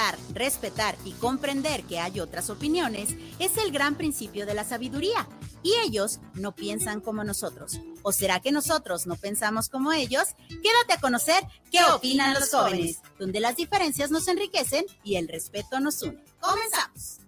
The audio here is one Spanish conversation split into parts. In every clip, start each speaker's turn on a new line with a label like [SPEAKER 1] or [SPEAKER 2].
[SPEAKER 1] Aceptar, respetar y comprender que hay otras opiniones es el gran principio de la sabiduría y ellos no piensan como nosotros. ¿O será que nosotros no pensamos como ellos? Quédate a conocer qué opinan los jóvenes, donde las diferencias nos enriquecen y el respeto nos une. Comenzamos.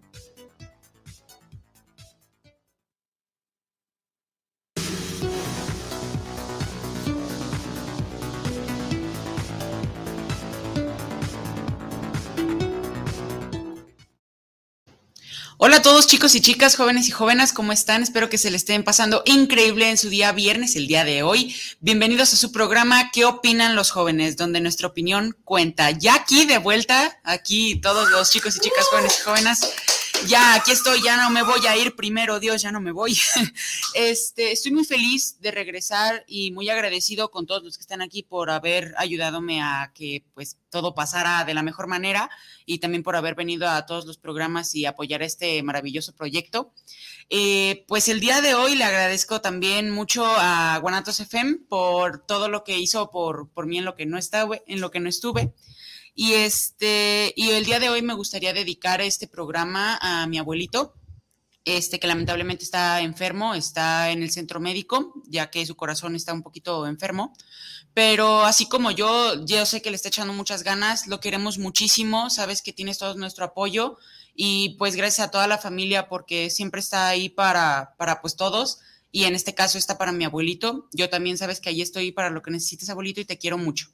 [SPEAKER 2] Hola a todos chicos y chicas, jóvenes y jóvenes, ¿cómo están? Espero que se le estén pasando increíble en su día viernes, el día de hoy. Bienvenidos a su programa ¿Qué opinan los jóvenes? Donde nuestra opinión cuenta. Ya aquí de vuelta, aquí todos los chicos y chicas, jóvenes y jóvenes ya aquí estoy, ya no me voy a ir primero, Dios, ya no me voy. Este, estoy muy feliz de regresar y muy agradecido con todos los que están aquí por haber ayudadome a que pues todo pasara de la mejor manera y también por haber venido a todos los programas y apoyar este maravilloso proyecto. Eh, pues el día de hoy le agradezco también mucho a Guanatos FM por todo lo que hizo por, por mí en lo que no estaba, en lo que no estuve. Y este, y el día de hoy me gustaría dedicar este programa a mi abuelito, este que lamentablemente está enfermo, está en el centro médico, ya que su corazón está un poquito enfermo. Pero así como yo, yo sé que le está echando muchas ganas, lo queremos muchísimo, sabes que tienes todo nuestro apoyo y pues gracias a toda la familia porque siempre está ahí para, para pues todos y en este caso está para mi abuelito. Yo también sabes que ahí estoy para lo que necesites, abuelito, y te quiero mucho.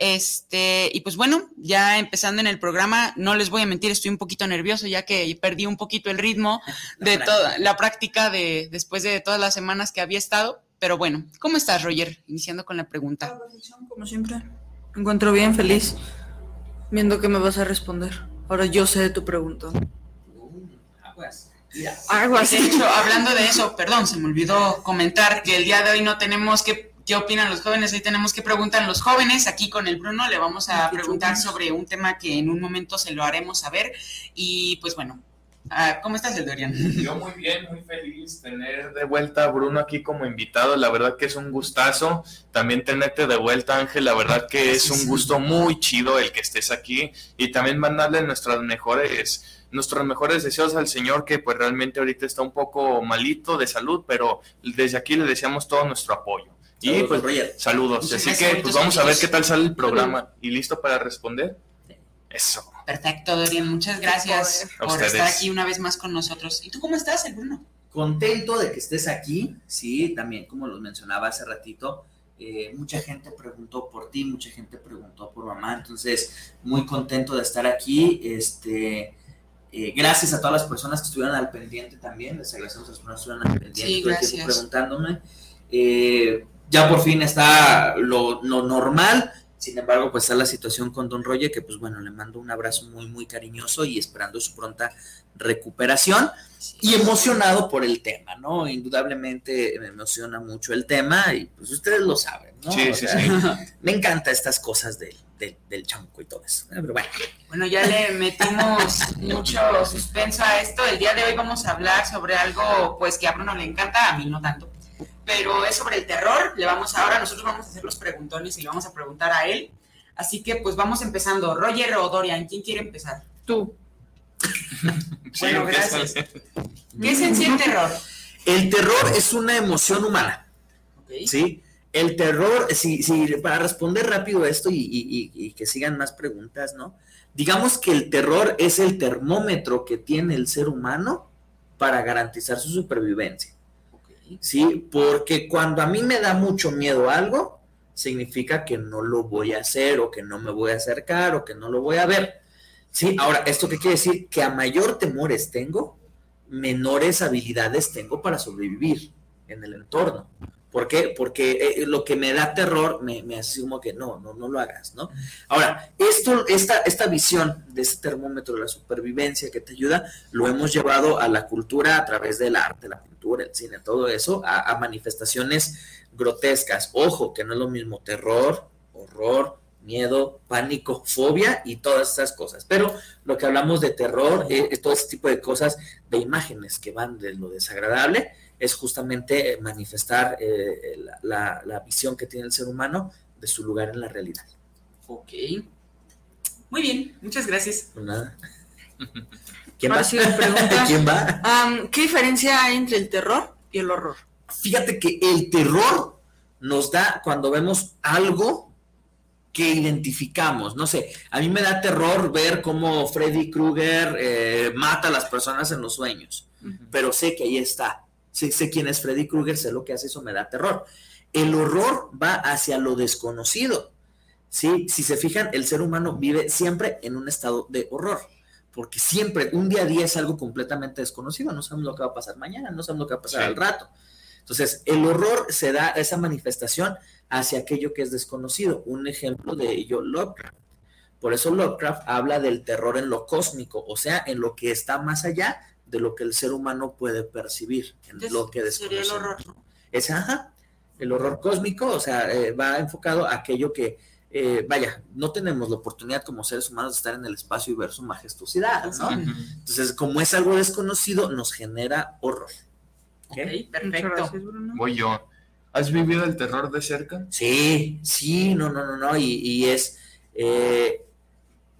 [SPEAKER 2] Este, y pues bueno, ya empezando en el programa, no les voy a mentir, estoy un poquito nervioso ya que perdí un poquito el ritmo de toda la práctica de después de todas las semanas que había estado. Pero bueno, ¿cómo estás, Roger? Iniciando con la pregunta.
[SPEAKER 3] Como siempre, me encuentro bien, feliz, viendo que me vas a responder. Ahora yo sé de tu pregunta.
[SPEAKER 2] aguas. Aguas. De hecho, hablando de eso, perdón, se me olvidó comentar que el día de hoy no tenemos que qué opinan los jóvenes. Hoy tenemos que preguntar a los jóvenes. Aquí con el Bruno le vamos a preguntar sobre un tema que en un momento se lo haremos saber. Y pues bueno, ah, ¿Cómo estás, el Dorian?
[SPEAKER 4] Yo muy bien, muy feliz tener de vuelta a Bruno aquí como invitado. La verdad que es un gustazo. También tenerte de vuelta, Ángel. La verdad que es un gusto muy chido el que estés aquí. Y también mandarle nuestras mejores, nuestros mejores deseos al Señor, que pues realmente ahorita está un poco malito de salud, pero desde aquí le deseamos todo nuestro apoyo. Y pues, saludos. Así que pues vamos a ver qué tal sale el programa. ¿Y listo para responder? Eso.
[SPEAKER 2] Perfecto, Dorian. Muchas gracias por estar aquí una vez más con nosotros. ¿Y tú cómo estás, el Bruno?
[SPEAKER 5] Contento de que estés aquí. Sí, también, como lo mencionaba hace ratito, eh, mucha gente preguntó por ti, mucha gente preguntó por mamá. Entonces, muy contento de estar aquí. Este. Eh, gracias a todas las personas que estuvieron al pendiente también. Les agradecemos a las personas que estuvieron al pendiente
[SPEAKER 2] sí, gracias.
[SPEAKER 5] preguntándome. Eh, ya por fin está lo, normal. Sin embargo, pues está la situación con Don Roger, que pues bueno, le mando un abrazo muy, muy cariñoso y esperando su pronta recuperación y emocionado por el tema, ¿no? Indudablemente me emociona mucho el tema y pues ustedes lo saben, ¿no?
[SPEAKER 4] Sí, sí, sí.
[SPEAKER 5] Me encantan estas cosas del, del chanco y todo eso. Pero bueno.
[SPEAKER 2] Bueno, ya le metimos mucho suspenso a esto. El día de hoy vamos a hablar sobre algo pues que a Bruno le encanta, a mí no tanto pero es sobre el terror. Le vamos ahora, nosotros vamos a hacer los preguntones y le vamos a preguntar a él. Así que pues vamos empezando. Roger o Dorian, ¿quién quiere empezar?
[SPEAKER 3] Tú.
[SPEAKER 2] bueno, gracias. ¿Qué es en sí el terror?
[SPEAKER 5] El terror es una emoción humana. ¿Sí? El terror, si, para responder rápido esto y, y que sigan más preguntas, ¿no? Digamos que el terror es el termómetro que tiene el ser humano para garantizar su supervivencia. ¿Sí? Porque cuando a mí me da mucho miedo algo, significa que no lo voy a hacer o que no me voy a acercar o que no lo voy a ver. ¿Sí? Ahora, ¿esto qué quiere decir? Que a mayor temores tengo, menores habilidades tengo para sobrevivir en el entorno. ¿Por qué? Porque eh, lo que me da terror me, me como que no, no, no lo hagas, ¿no? Ahora, esto, esta, esta visión de este termómetro de la supervivencia que te ayuda, lo hemos llevado a la cultura a través del arte, la pintura, el cine, todo eso, a, manifestaciones grotescas. Ojo, que no es lo mismo terror, horror, miedo, pánico, fobia y todas esas cosas. Pero lo que hablamos de terror, eh, todo ese tipo de cosas, de imágenes que van de lo desagradable, es justamente manifestar eh, la, la, visión que tiene el ser humano de su lugar en la realidad.
[SPEAKER 2] Ok. Muy bien, muchas gracias.
[SPEAKER 5] Pues nada.
[SPEAKER 3] ¿Quién va? ¿Quién va? ¿Qué diferencia hay entre el terror y el horror?
[SPEAKER 5] Fíjate que el terror nos da cuando vemos algo que identificamos. No sé, a mí me da terror ver cómo Freddy Krueger eh, mata a las personas en los sueños, pero sé que ahí está. Sé, sé quién es Freddy Krueger, sé lo que hace, eso me da terror. El horror va hacia lo desconocido. ¿sí? Si se fijan, el ser humano vive siempre en un estado de horror, porque siempre, un día a día es algo completamente desconocido, no sabemos lo que va a pasar mañana, no sabemos lo que va a pasar al rato. Entonces, el horror se da esa manifestación hacia aquello que es desconocido. Un ejemplo de ello, Lovecraft. Por eso Lovecraft habla del terror en lo cósmico, o sea, en lo que está más allá de lo que el ser humano puede percibir, en lo que desconoce.
[SPEAKER 2] el horror.
[SPEAKER 5] Es, ajá, el horror cósmico, o sea, eh, va enfocado a aquello que, eh, vaya, no tenemos la oportunidad como seres humanos de estar en el espacio y ver su majestuosidad, ¿no? Entonces, como es algo desconocido, nos genera horror.
[SPEAKER 2] Ok, perfecto.
[SPEAKER 4] Voy yo. ¿Has vivido el terror de cerca?
[SPEAKER 5] Sí, sí, no, no, no, no, y, es eh,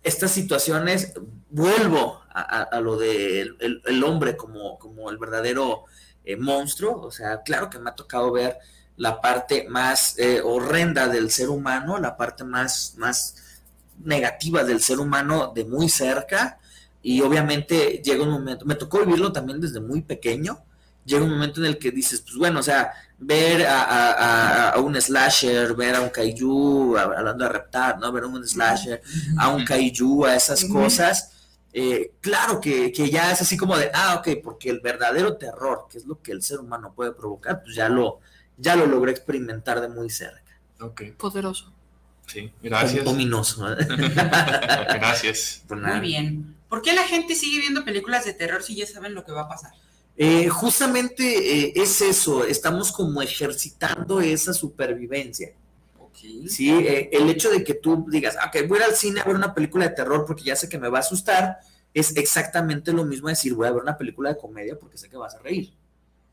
[SPEAKER 5] estas situaciones, vuelvo a, lo del de el, hombre como, como el verdadero eh, monstruo, o sea, claro que me ha tocado ver la parte más eh, horrenda del ser humano, la parte más, más negativa del ser humano de muy cerca, y obviamente llega un momento, me tocó vivirlo también desde muy pequeño, llega un momento en el que dices, pues bueno, o sea, ver a, un slasher, ver a un kaiju, hablando de reptar, ¿no? Ver a un slasher, a un kaiju, a esas cosas, eh, claro que, ya es así como de, ah, ok, porque el verdadero terror, que es lo que el ser humano puede provocar, pues ya lo, ya lo logré experimentar de muy cerca.
[SPEAKER 4] Ok.
[SPEAKER 3] Poderoso.
[SPEAKER 4] Sí, gracias.
[SPEAKER 5] Ominoso.
[SPEAKER 4] gracias.
[SPEAKER 2] Pues muy bien. ¿Por qué la gente sigue viendo películas de terror si ya saben lo que va a pasar?
[SPEAKER 5] Eh, justamente eh, es eso, estamos como ejercitando esa supervivencia. Sí, eh, el hecho de que tú digas, ok, voy a ir al cine a ver una película de terror porque ya sé que me va a asustar, es exactamente lo mismo decir, voy a ver una película de comedia porque sé que vas a reír.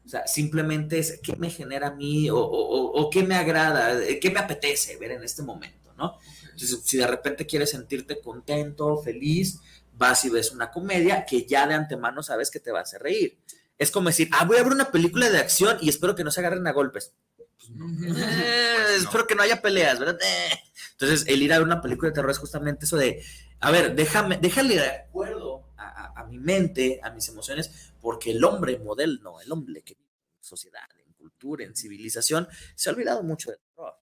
[SPEAKER 5] O sea, simplemente es qué me genera a mí o, qué me agrada, qué me apetece ver en este momento, ¿no? Entonces, si de repente quieres sentirte contento, feliz, vas y ves una comedia que ya de antemano sabes que te va a hacer reír es como decir, ah, voy a ver una película de acción y espero que no se agarren a golpes. Pues eh, espero que no haya peleas, ¿verdad? Eh. Entonces, el ir a ver una película de terror es justamente eso de, a ver, déjame, déjale de acuerdo a, mi mente, a mis emociones, porque el hombre moderno, el hombre que vive en sociedad, en cultura, en civilización, se ha olvidado mucho del terror.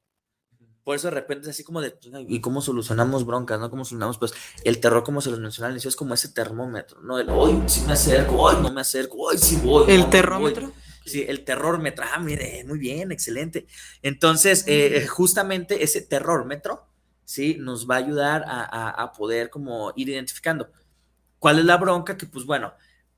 [SPEAKER 5] Por eso de repente es así como de, ¿y cómo solucionamos broncas, no? ¿Cómo solucionamos? Pues el terror, como se los mencionaba al inicio, es como ese termómetro, ¿no? El, hoy sí me acerco, hoy no me acerco, hoy sí voy.
[SPEAKER 3] ¿El terrómetro?
[SPEAKER 5] Sí, el terrormetro. Ah, mire, muy bien, excelente. Entonces, eh, justamente ese terrormetro, ¿sí? Nos va a ayudar a, a poder como ir identificando. ¿Cuál es la bronca? Que pues bueno,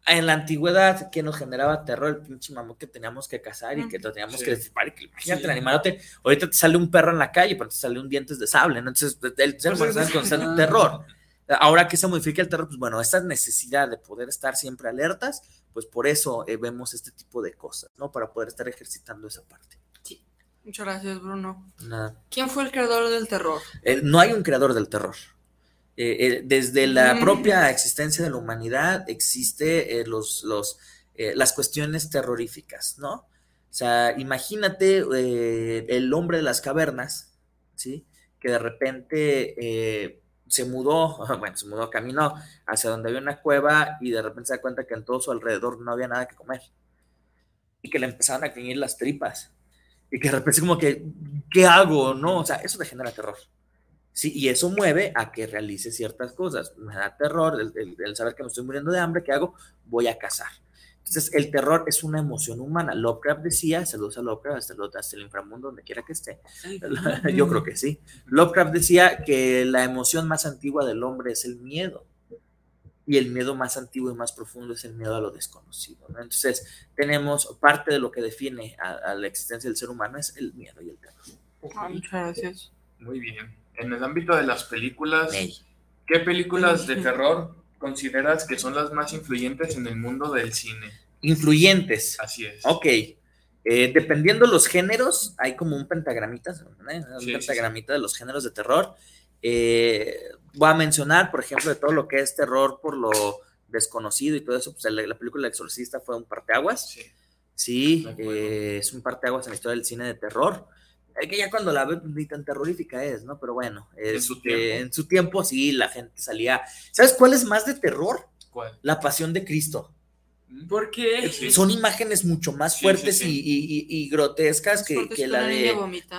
[SPEAKER 5] en la antigüedad que nos generaba terror el pinche mamut que teníamos que cazar y que lo teníamos que destripar y que imagínate el animalote, ahorita te sale un perro en la calle, pero te sale un dientes de sable, ¿no? Entonces el ser humano con terror. Ahora que se modifica el terror, pues bueno, esta necesidad de poder estar siempre alertas, pues por eso eh, vemos este tipo de cosas, ¿no? Para poder estar ejercitando esa parte.
[SPEAKER 3] Sí. Muchas gracias, Bruno.
[SPEAKER 5] Nada.
[SPEAKER 3] ¿Quién fue el creador del terror?
[SPEAKER 5] Eh, no hay un creador del terror. Eh, eh, desde la mm. propia existencia de la humanidad existe los, los, las cuestiones terroríficas, ¿no? O sea, imagínate el hombre de las cavernas, ¿sí? Que de repente se mudó, bueno, se mudó, caminó hacia donde había una cueva y de repente se da cuenta que en todo su alrededor no había nada que comer. Y que le empezaron a creñir las tripas. Y que de repente como que, ¿qué hago? ¿No? O sea, eso te genera terror. Sí, y eso mueve a que realice ciertas cosas. Me da terror el, saber que me estoy muriendo de hambre, ¿qué hago? Voy a cazar. Entonces, el terror es una emoción humana. Lovecraft decía, saludos a Lovecraft, hasta, hasta el inframundo, donde quiera que esté. Yo creo que sí. Lovecraft decía que la emoción más antigua del hombre es el miedo. Y el miedo más antiguo y más profundo es el miedo a lo desconocido. Entonces, tenemos parte de lo que define a, la existencia del ser humano es el miedo y el terror.
[SPEAKER 3] muchas gracias.
[SPEAKER 4] Muy bien. En el ámbito de las películas. ¿qué películas de terror consideras que son las más influyentes en el mundo del cine?
[SPEAKER 5] Influyentes.
[SPEAKER 4] Así es.
[SPEAKER 5] Ok. Eh, dependiendo los géneros, hay como un pentagramita, ¿eh? un
[SPEAKER 4] Sí, sí,
[SPEAKER 5] pentagramita de los géneros de terror. Eh, voy a mencionar, por ejemplo, de todo lo que es terror por lo desconocido y todo eso, pues la, la película El Exorcista fue un parteaguas.
[SPEAKER 4] Sí.
[SPEAKER 5] Sí, eh, es un parteaguas en la historia del cine de terror. Eh, que ya cuando la ves, ni tan terrorífica es, ¿no? Pero bueno,
[SPEAKER 4] En su
[SPEAKER 5] este,
[SPEAKER 4] tiempo.
[SPEAKER 5] en su tiempo sí, la gente salía. ¿Sabes cuál es más de terror?
[SPEAKER 4] ¿Cuál?
[SPEAKER 5] La pasión de Cristo.
[SPEAKER 2] ¿Por qué?
[SPEAKER 4] Sí.
[SPEAKER 5] Son imágenes mucho más
[SPEAKER 4] Sí,
[SPEAKER 5] fuertes
[SPEAKER 4] sí, sí.
[SPEAKER 5] Y, y- y- y grotescas que,
[SPEAKER 3] Porque
[SPEAKER 5] que
[SPEAKER 3] es
[SPEAKER 5] la de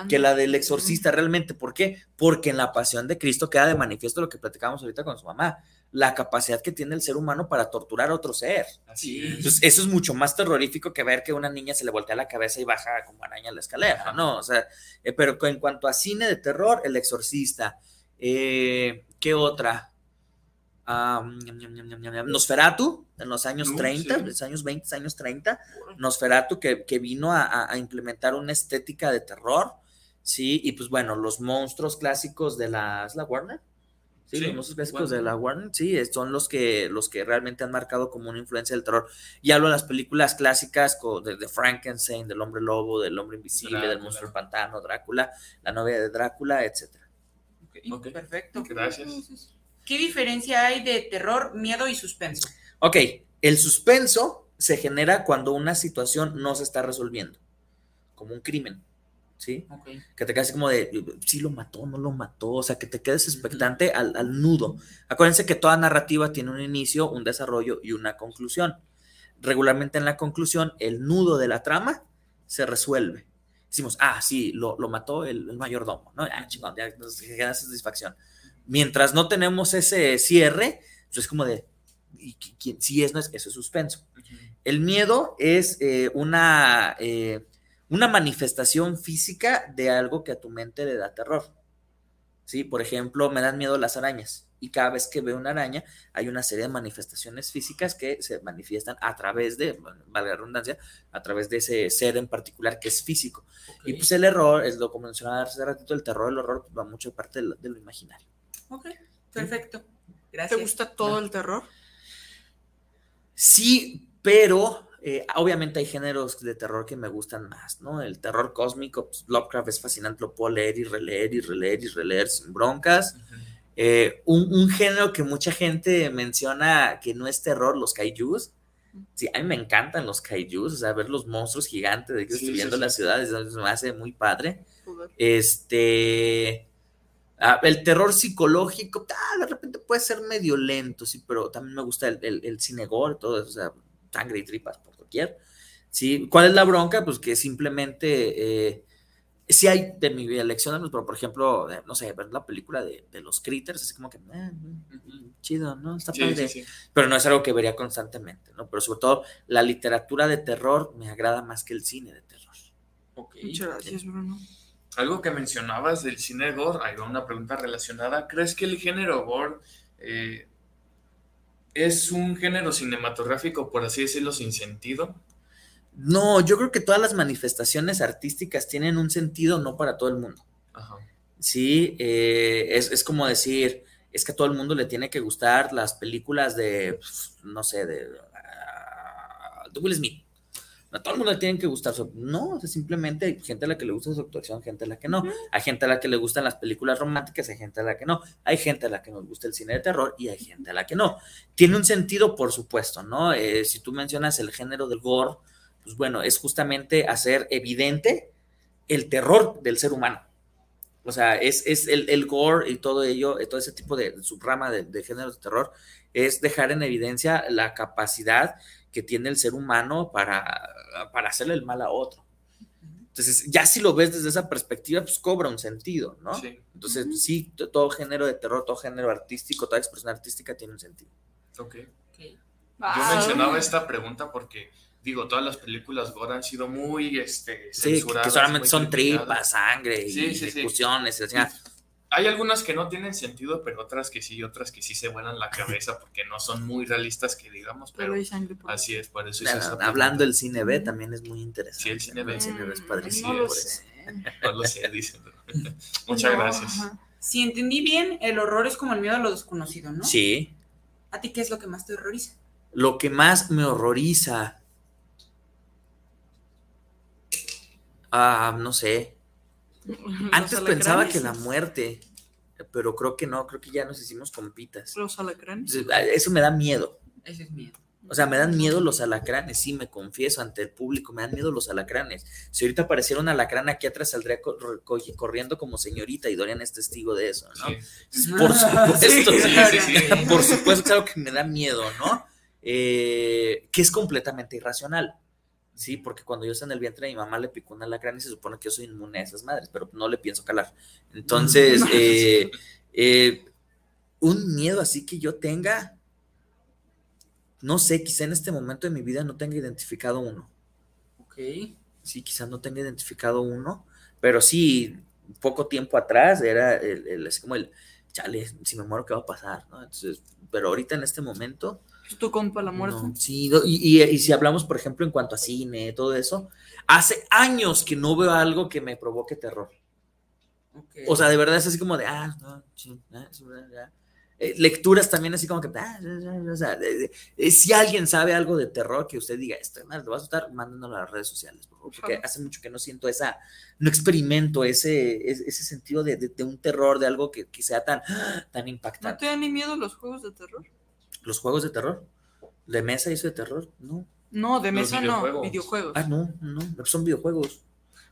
[SPEAKER 5] que la del exorcista realmente. ¿Por qué? Porque en la pasión de Cristo queda de manifiesto lo que platicábamos ahorita con su mamá, la capacidad que tiene el ser humano para torturar a otro ser.
[SPEAKER 4] Así es.
[SPEAKER 5] Entonces, eso es mucho más terrorífico que ver que una niña se le voltea la cabeza y baja como araña la escalera, ¿no? O sea, eh, pero en cuanto a cine de terror, El Exorcista. Eh, ¿Qué otra? Nosferatu, en los años
[SPEAKER 4] Uh,
[SPEAKER 5] 30,
[SPEAKER 4] sí.
[SPEAKER 5] los años 20, años 30. Nosferatu que, que vino a, a- a implementar una estética de terror, ¿sí? Y pues bueno, los monstruos clásicos de la, ¿es la Warner? Sí,
[SPEAKER 4] Sí,
[SPEAKER 5] los monstruos clásicos de la Warner, sí, es- son los que, los que realmente han marcado como una influencia del terror. Y hablo de las películas clásicas de, de Frankenstein, del hombre lobo, del hombre invisible, del monstruo del pantano, Drácula, la novia de Drácula, etcétera.
[SPEAKER 2] Ok,
[SPEAKER 4] Ok.
[SPEAKER 2] Perfecto.
[SPEAKER 4] Gracias.
[SPEAKER 2] ¿Qué diferencia hay de terror, miedo y suspenso?
[SPEAKER 5] Ok, el suspenso se genera cuando una situación no se está resolviendo, como un crimen, ¿sí?
[SPEAKER 2] Ok.
[SPEAKER 5] que te quedas así como de, sí lo mató, no lo mató, o sea, que te quedes expectante al, al nudo. Acuérdense que toda narrativa tiene un inicio, un desarrollo y una conclusión. Regularmente en la conclusión, el nudo de la trama se resuelve. Decimos, ah, sí, lo, lo mató el, el mayordomo, ¿no? Ah, chingón, ya nos queda satisfacción. Mientras no tenemos ese cierre, pues es como de, ¿y si es, no es, eso es suspenso. El miedo es eh, una, eh, una manifestación física de algo que a tu mente le da terror. ¿Sí? Por ejemplo, me dan miedo las arañas. Y cada vez que veo una araña, hay una serie de manifestaciones físicas que se manifiestan a través de, valga la redundancia, a través de ese ser en particular que es físico. Y pues el error, es lo como mencionaba hace ratito, el terror, el horror, pues, va mucho de parte de lo, de lo imaginario.
[SPEAKER 2] Ok, perfecto.
[SPEAKER 3] ¿Te
[SPEAKER 2] Gracias.
[SPEAKER 3] gusta todo el terror?
[SPEAKER 5] Sí, pero eh, obviamente hay géneros de terror que me gustan más, ¿no? El terror cósmico, pues, Lovecraft es fascinante, lo puedo leer y releer y releer y releer sin broncas. Eh, un, un género que mucha gente menciona que no es terror, los kaijus. Sí, a mí me encantan los kaijus, o sea, ver los monstruos gigantes de que
[SPEAKER 4] Sí, sí,
[SPEAKER 5] destruyendo
[SPEAKER 4] sí.
[SPEAKER 5] las ciudades, eso me hace muy padre. Este. ah, el terror psicológico, ah, de repente puede ser medio lento, sí, pero también me gusta el, el, el cine gore, todo eso, o sea, sangre y tripas por doquier. Sí, ¿cuál es la bronca? Pues que simplemente. Eh, sí hay de mi elección, pero por ejemplo, eh, no sé, ver la película de, de los critters, así como que, eh, chido, ¿no? Está
[SPEAKER 4] Sí,
[SPEAKER 5] padre
[SPEAKER 4] sí, sí.
[SPEAKER 5] pero no es algo que vería constantemente, ¿no? Pero sobre todo la literatura de terror me agrada más que el cine de terror.
[SPEAKER 4] Ok.
[SPEAKER 3] Muchas gracias, Bruno.
[SPEAKER 4] Algo que mencionabas del cine gore, ahí va una pregunta relacionada. ¿Crees que el género gore eh, es un género cinematográfico, por así decirlo, sin sentido?
[SPEAKER 5] No, yo creo que todas las manifestaciones artísticas tienen un sentido no para todo el mundo.
[SPEAKER 4] Ajá.
[SPEAKER 5] Sí, eh, es, es como decir, es que a todo el mundo le tiene que gustar las películas de, pues, no sé, de, ah, de Will Smith. A todo el mundo le tienen que gustar. No, o sea, simplemente hay gente a la que le gusta su actuación, gente a la que no. Hay gente a la que le gustan las películas románticas, hay gente a la que no. Hay gente a la que nos gusta el cine de terror y hay gente a la que no. Tiene un sentido, por supuesto, ¿no? Eh, si tú mencionas el género del gore, pues bueno, es justamente hacer evidente el terror del ser humano. O sea, es, es el, el gore y todo ello, eh, todo ese tipo de subrama de, de géneros de terror, es dejar en evidencia la capacidad que tiene el ser humano para, para hacerle el mal a otro. Entonces, ya si lo ves desde esa perspectiva, pues cobra un sentido, ¿no?
[SPEAKER 4] Sí.
[SPEAKER 5] Entonces, sí, to- todo género de terror, todo género artístico, toda expresión artística tiene un sentido.
[SPEAKER 4] Ok. Yo
[SPEAKER 3] Ah,
[SPEAKER 4] mencionaba esta pregunta porque, digo, todas las películas gore han sido muy este,
[SPEAKER 5] Sí, que- que
[SPEAKER 4] censuradas,
[SPEAKER 5] solamente son tripas, sangre y
[SPEAKER 4] Sí, sí, sí.
[SPEAKER 5] ejecuciones. o sea,
[SPEAKER 4] Hay algunas que no tienen sentido, pero otras que sí, otras que sí se vuelan la cabeza porque no son muy realistas, que digamos,
[SPEAKER 3] Pero
[SPEAKER 4] pero
[SPEAKER 3] hay sangre por
[SPEAKER 4] así es, por eso hice esa
[SPEAKER 5] hablando del cine B también es muy interesante.
[SPEAKER 4] Sí, el cine
[SPEAKER 5] ¿no?
[SPEAKER 4] B.
[SPEAKER 5] El cine B es
[SPEAKER 3] Mm,
[SPEAKER 5] padrísimo.
[SPEAKER 3] No lo
[SPEAKER 5] por
[SPEAKER 3] sé.
[SPEAKER 5] eso.
[SPEAKER 4] No lo sé, dicen. Muchas
[SPEAKER 2] No,
[SPEAKER 4] gracias.
[SPEAKER 2] ajá. Si entendí bien, el horror es como el miedo a lo desconocido, ¿no?
[SPEAKER 5] Sí.
[SPEAKER 2] ¿A ti qué es lo que más te horroriza?
[SPEAKER 5] Lo que más me horroriza. Ah, no sé. Antes pensaba que la muerte, pero creo que no, creo que ya nos hicimos compitas.
[SPEAKER 3] Los alacranes.
[SPEAKER 5] Eso me da miedo.
[SPEAKER 2] Ese es miedo.
[SPEAKER 5] O sea, me dan miedo los alacranes, sí, me confieso ante el público, me dan miedo los alacranes. Si ahorita apareciera un alacrán aquí atrás, saldría cor- co- corriendo como señorita y Dorian es testigo de eso, ¿no?
[SPEAKER 4] Sí.
[SPEAKER 5] Por supuesto,
[SPEAKER 4] Sí, sí, sí.
[SPEAKER 5] por supuesto, claro que me da miedo, ¿no? Eh, que es completamente irracional, ¿sí? Porque cuando yo estaba en el vientre de mi mamá le picó un alacrán y se supone que yo soy inmune a esas madres, pero no le pienso calar. Entonces, eh, eh, un miedo así que yo tenga, no sé, quizá en este momento de mi vida no tenga identificado uno.
[SPEAKER 2] Ok.
[SPEAKER 5] Sí, quizás no tenga identificado uno, pero sí, poco tiempo atrás era el, el- así como el, chale, si me muero, ¿qué va a pasar? ¿no? Entonces, pero ahorita en este momento,
[SPEAKER 3] ¿Es tu compa la muerte?
[SPEAKER 5] no, sí, no, y, y- y si hablamos, por ejemplo, en cuanto a cine, todo eso, hace años que no veo algo que me provoque terror. O sea, de verdad es así como de, ah, no, sí, ah, ah. Eh, lecturas también así como que, ah, ya, ya, ya, o sea, eh, si alguien sabe algo de terror que usted diga, esto más, lo va a asustar, mándenoslo a las redes sociales, por favor, porque hace mucho que no siento esa, no experimento ese, ese, ese sentido de, de- de un terror, de algo que, que sea tan, tan
[SPEAKER 3] ¿No
[SPEAKER 5] impactante.
[SPEAKER 3] te dan ni miedo los juegos de terror?
[SPEAKER 5] Los juegos de terror, de mesa y eso de terror, no.
[SPEAKER 3] No, de mesa no,
[SPEAKER 4] videojuegos.
[SPEAKER 5] Ah, no, no, son videojuegos.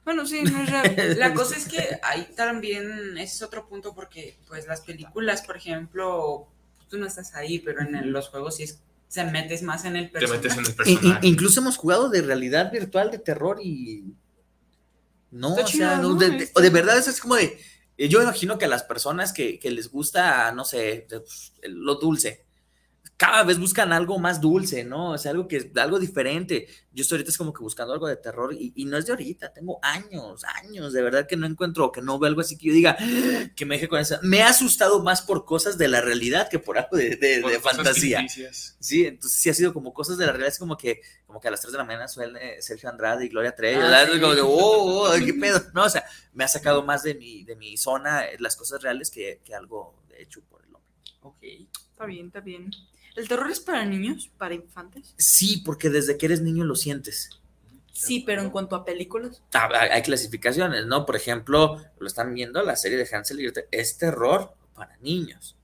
[SPEAKER 3] Bueno, sí, no es real.
[SPEAKER 2] La cosa es que ahí también ese es otro punto porque pues las películas, por ejemplo, tú no estás ahí, pero en el- los juegos sí es- se metes más en el
[SPEAKER 4] Te
[SPEAKER 2] personaje.
[SPEAKER 4] metes en el personaje.
[SPEAKER 5] incluso hemos jugado de realidad virtual de terror y. No,
[SPEAKER 3] Está
[SPEAKER 5] o
[SPEAKER 3] chido,
[SPEAKER 5] sea, de, de verdad eso es como de. eh, Yo imagino que a las personas que, que les gusta, no sé, de- lo dulce, cada vez buscan algo más dulce, ¿no? O sea, algo que algo diferente. Yo estoy ahorita es como que buscando algo de terror y, y no es de ahorita, tengo años, años, de verdad que no encuentro, que no veo algo así que yo diga que me deje con esa. Me ha asustado más por cosas de la realidad que por algo de, de-
[SPEAKER 4] Por
[SPEAKER 5] de
[SPEAKER 4] cosas
[SPEAKER 5] fantasía.
[SPEAKER 4] ficticias.
[SPEAKER 5] Sí, entonces sí ha sido como cosas de la realidad, es como que, como que a las 3 de la mañana suele Sergio Andrade y Gloria Trevi,
[SPEAKER 2] Ah,
[SPEAKER 5] ¿verdad?
[SPEAKER 2] sí.
[SPEAKER 5] Como que, oh, oh, qué pedo, ¿no? O sea, me ha sacado más de mi, de mi zona eh, las cosas reales que, que algo de hecho por el hombre.
[SPEAKER 2] Ok.
[SPEAKER 3] Está bien, está bien. ¿El terror es para niños? ¿Para infantes?
[SPEAKER 5] Sí, porque desde que eres niño lo sientes.
[SPEAKER 3] Sí, pero en cuanto a películas.
[SPEAKER 5] Ah, Hay hay clasificaciones, ¿no? Por ejemplo, lo están viendo, la serie de Hansel y Gretel, es terror para niños.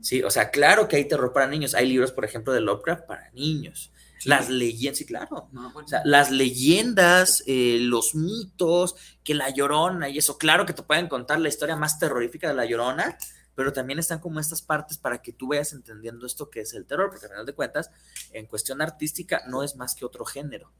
[SPEAKER 5] Sí, o sea, claro que hay terror para niños. Hay libros, por ejemplo, de Lovecraft para niños. Las leyendas, sí, claro.
[SPEAKER 2] No, bueno.
[SPEAKER 5] O sea, las leyendas, eh, los mitos, que la llorona y eso, claro que te pueden contar la historia más terrorífica de la llorona, pero también están como estas partes para que tú vayas entendiendo esto que es el terror, porque al final de cuentas, en cuestión artística, no es más que otro género.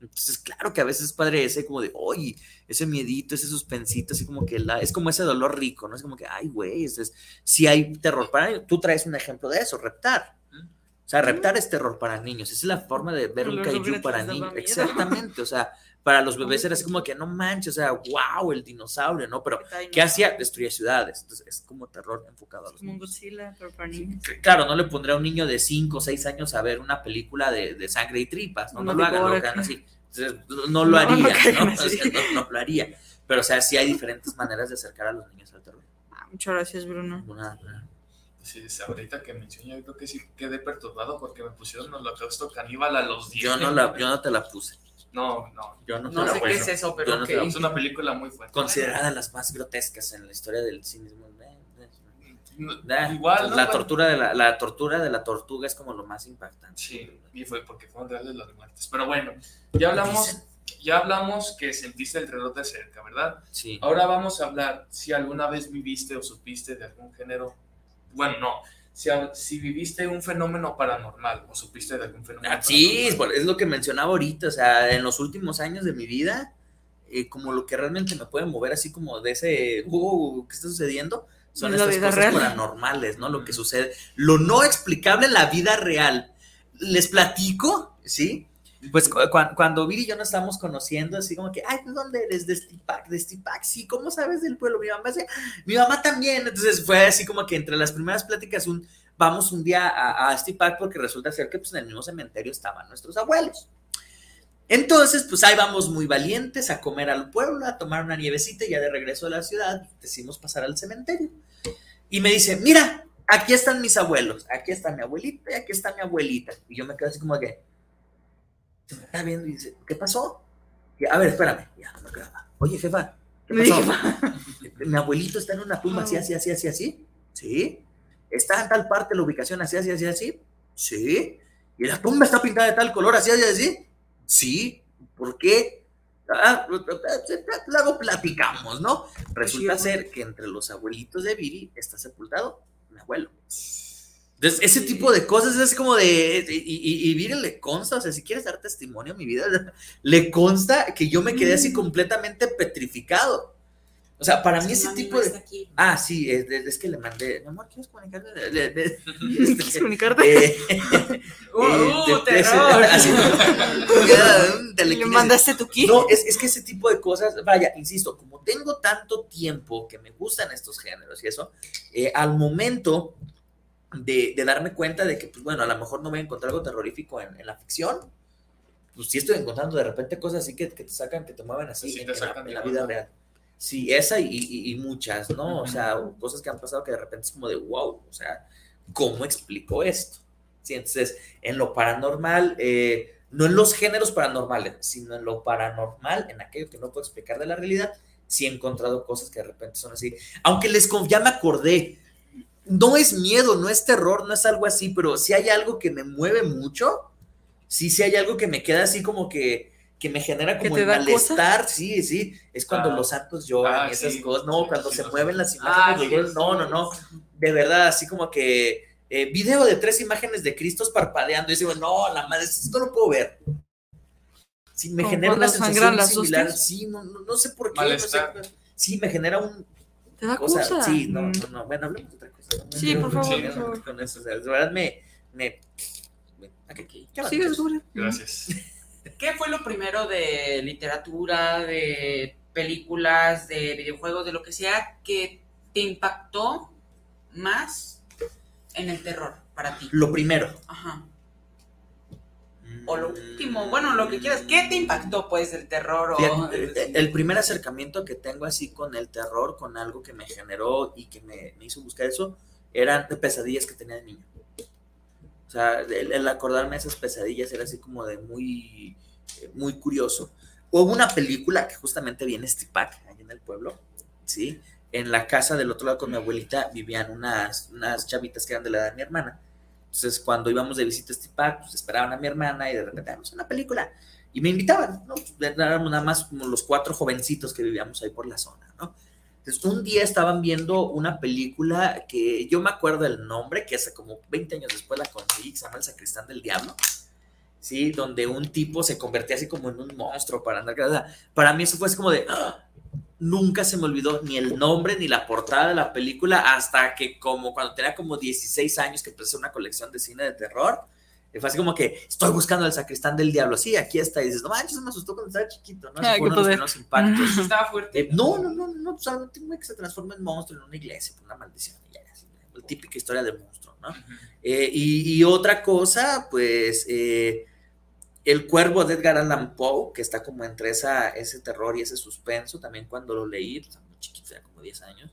[SPEAKER 5] Entonces, claro que a veces es padre ese como de, oye, ese miedito, ese suspensito, así como que la, es como ese dolor rico, ¿no? Es como que, ay, güey, es, es- si hay terror para niños. Tú traes un ejemplo de eso, reptar. O sea, reptar es terror para niños. Esa es la forma de ver un kaiju para niños. Exactamente. O sea, para los bebés era así como que no manches, o sea, wow, el dinosaurio, ¿no? Pero, ¿qué hacía? Destruía ciudades. Entonces, es como terror enfocado a los niños.
[SPEAKER 3] Godzilla, pero para niños.
[SPEAKER 5] Claro, no le pondré a un niño de 5 o 6 años a ver una película de, de sangre y tripas, no, no,
[SPEAKER 3] No
[SPEAKER 5] lo hagan, lo hagan así. Entonces, no, lo
[SPEAKER 3] No,
[SPEAKER 5] haría,
[SPEAKER 3] no
[SPEAKER 5] ¿no?
[SPEAKER 3] caigan
[SPEAKER 5] O sea,
[SPEAKER 3] así.
[SPEAKER 5] no, no lo haría. Pero, o sea, sí hay diferentes maneras de acercar a los niños al terror.
[SPEAKER 3] Ah, muchas gracias, Bruno.
[SPEAKER 5] Una- una-
[SPEAKER 4] Sí, ahorita que mencioné, yo creo que sí quedé perturbado porque me pusieron holocausto caníbal a los 10.
[SPEAKER 5] yo, no la, yo no te la puse.
[SPEAKER 4] No, no.
[SPEAKER 5] Yo no,
[SPEAKER 2] No sé qué es eso, pero
[SPEAKER 5] no
[SPEAKER 4] Es una película muy fuerte.
[SPEAKER 5] Considerada las más grotescas en la historia del cinismo. Eh, eh,
[SPEAKER 4] No,
[SPEAKER 5] eh,
[SPEAKER 4] Igual, ¿no?
[SPEAKER 5] la tortura de la, la tortura de la tortuga es como lo más impactante.
[SPEAKER 4] Sí, y fue porque fueron reales las muertes. Pero bueno, ya hablamos, ya hablamos que sentiste el terror de cerca, ¿verdad?
[SPEAKER 5] Sí.
[SPEAKER 4] Ahora vamos a hablar si alguna vez viviste o supiste de algún género. Bueno, no. Si, si viviste un fenómeno paranormal o supiste de algún fenómeno
[SPEAKER 5] Ah, sí, es,
[SPEAKER 4] paranormal.
[SPEAKER 5] por- es lo que mencionaba ahorita, o sea, en los últimos años de mi vida, eh, como lo que realmente me puede mover así como de ese, uh, ¿qué está sucediendo? Son
[SPEAKER 3] la
[SPEAKER 5] estas cosas
[SPEAKER 3] real.
[SPEAKER 5] paranormales, ¿no? Lo que sucede, lo no explicable en la vida real. Les platico, ¿sí? Pues cu- cu- cuando Viri y yo nos estábamos conociendo, así como que, ay, ¿de dónde eres? De Stipac, de Stipac, sí, ¿cómo sabes del pueblo? Mi mamá mi mamá también. Entonces fue así como que entre las primeras pláticas, vamos un día a, a Stipac porque resulta ser que pues, en el mismo cementerio estaban nuestros abuelos. Entonces, pues ahí vamos muy valientes a comer al pueblo, a tomar una nievecita y ya de regreso a la ciudad decidimos pasar al cementerio. Y me dice, mira, aquí están mis abuelos, aquí está mi abuelita y aquí está mi abuelita. Y yo me quedo así como que, se me está viendo y dice, ¿qué pasó? Y, a ver, espérame, ya quedaba. Oye, jefa, ¿qué pasó? mi abuelito está en una tumba así, así, así, así, así. Sí. Está en tal parte la ubicación así, así, así, así. Sí. Y la tumba está pintada de tal color así, así, así. Sí. ¿Por qué? Ah, luego platicamos, ¿no? Resulta ser que entre los abuelitos de Viri está sepultado mi abuelo. Entonces, ese tipo de cosas es como de. Y, y, Viri le consta, o sea, si quieres dar testimonio a mi vida, le consta que yo me quedé así completamente petrificado. O sea, para mí ese tipo de. Ah, sí, es, que le mandé. Mi amor, ¿quieres comunicarte?
[SPEAKER 3] ¿Quieres comunicarte?
[SPEAKER 2] ¡Uh, uh terror!
[SPEAKER 3] Le mandaste tu kit.
[SPEAKER 5] No, es, es que ese tipo de cosas, vaya, insisto, como tengo tanto tiempo que me gustan estos géneros y eso, eh, al momento de, de, darme cuenta de que, pues bueno, a lo mejor no voy a encontrar algo terrorífico en, en la ficción, pues sí estoy encontrando de repente cosas así que, que te sacan, que te mueven así en, la, vida real. Sí, esa y, y, muchas, ¿no? O sea, cosas que han pasado que de repente es como de wow, o sea, ¿cómo explico esto? Sí, entonces, en lo paranormal, eh, no en los géneros paranormales, sino en lo paranormal, en aquello que no puedo explicar de la realidad, sí he encontrado cosas que de repente son así. Aunque les ya me acordé, no es miedo, no es terror, no es algo así, pero si hay algo que me mueve mucho, sí, sí hay algo que me queda así como que que me genera como el malestar, sí, sí, es cuando ah. los santos lloran y ah, esas cosas, no, cuando se mueven las imágenes, no, no, no, de verdad, así como que eh, video de tres imágenes de Cristos parpadeando, y digo, no, la madre, esto no lo puedo ver. Sí, me genera una sensación similar, sí, no, no, sé por qué, sí, me genera un...
[SPEAKER 3] ¿Te da cosa?
[SPEAKER 5] Sí, no, mm. no, no, bueno, hablemos de otra cosa.
[SPEAKER 3] Sí, por favor,
[SPEAKER 5] Con eso, o sea, de verdad me... me, me
[SPEAKER 3] okay,
[SPEAKER 4] Gracias.
[SPEAKER 2] ¿Qué fue lo primero de literatura, de películas, de videojuegos, de lo que sea, que te impactó más en el terror para ti?
[SPEAKER 5] Lo primero.
[SPEAKER 2] Ajá. O lo último, bueno, lo que quieras. ¿Qué te impactó, pues, del terror?
[SPEAKER 5] el, primer acercamiento que tengo así con el terror, con algo que me generó y que me, me hizo buscar eso, eran pesadillas que tenía de niño. O sea, el, acordarme de esas pesadillas era así como de muy, eh, muy curioso. Hubo una película que justamente viene pack ahí en el pueblo, ¿sí? En la casa del otro lado con mi abuelita vivían unas, unas chavitas que eran de la edad de mi hermana. Entonces, cuando íbamos de visita a este pack, pues esperaban a mi hermana y de repente, vamos una película. Y me invitaban, ¿no? Éramos nada más como los cuatro jovencitos que vivíamos ahí por la zona, ¿no? Entonces, un día estaban viendo una película que yo me acuerdo el nombre, que hace como 20 años después la conseguí, que se llama El Sacristán del Diablo, ¿sí? Donde un tipo se convertía así como en un monstruo para andar. Para mí eso fue así como de... ¡ah! Nunca se me olvidó ni el nombre ni la portada de la película hasta que como cuando tenía como 16 años que empecé una colección de cine de terror fue así como que estoy buscando al sacristán del diablo. Sí, aquí está. Y dices, no manches, me asustó cuando estaba chiquito, ¿no?
[SPEAKER 2] Ay,
[SPEAKER 5] fue
[SPEAKER 2] los impactos. Estaba fuerte.
[SPEAKER 5] Eh, no, no, no, no, solamente que se transforma en monstruo en una iglesia por una maldición. Ya, la típica historia de monstruo, ¿no? Eh, y, otra cosa, pues, eh, el cuervo de Edgar Allan Poe, que está como entre esa, ese terror y ese suspenso, también cuando lo leí, pues, muy chiquito, ya como 10 años,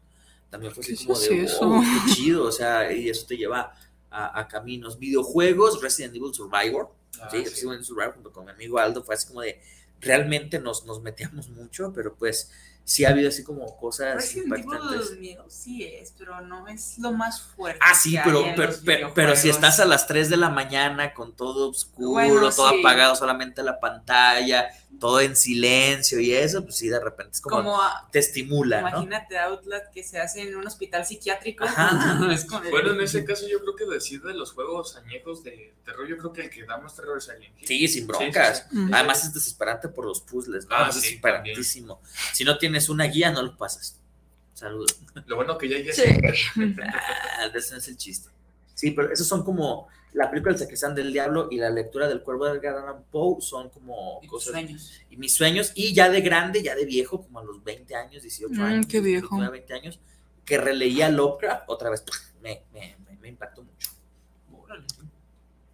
[SPEAKER 5] también fue así como de, wow, qué chido, o sea, y eso te lleva a, caminos. Videojuegos, Resident Evil Survivor. Ah, sí, Resident Evil Survivor junto con mi amigo Aldo fue así como de, realmente nos, nos metíamos mucho, pero pues sí ha habido así como cosas
[SPEAKER 2] Resident impactantes. miedo sí es, pero no es lo más fuerte.
[SPEAKER 5] Ah, sí, pero, pero, pero, si estás a las 3 de la mañana con todo oscuro, todo apagado, solamente la pantalla, todo en silencio y eso, pues sí, de repente es como, te estimula.
[SPEAKER 2] Imagínate Outlast que se hace en un hospital psiquiátrico.
[SPEAKER 4] bueno, en ese caso yo creo que decir de los juegos añejos de terror, yo creo que el que da más terror es Hill.
[SPEAKER 5] Sí, sin broncas. Además es desesperante por los puzzles, ¿no? Ah, es desesperantísimo. Si no tienes una guía, no lo pasas. Saludos.
[SPEAKER 4] Lo bueno que ya hay
[SPEAKER 5] sí. ah, ese es el chiste. Sí, pero esos son como la película El Sacristán del Diablo y la lectura del Cuervo de Edgar Allan Poe son como
[SPEAKER 2] y cosas.
[SPEAKER 5] Sueños. Y mis sueños. Y ya de grande, ya de viejo, como a los 20 años, 18 mm, años.
[SPEAKER 3] Qué viejo.
[SPEAKER 5] 20 años, que releía Lovecraft otra vez. Me, me, me, impactó mucho.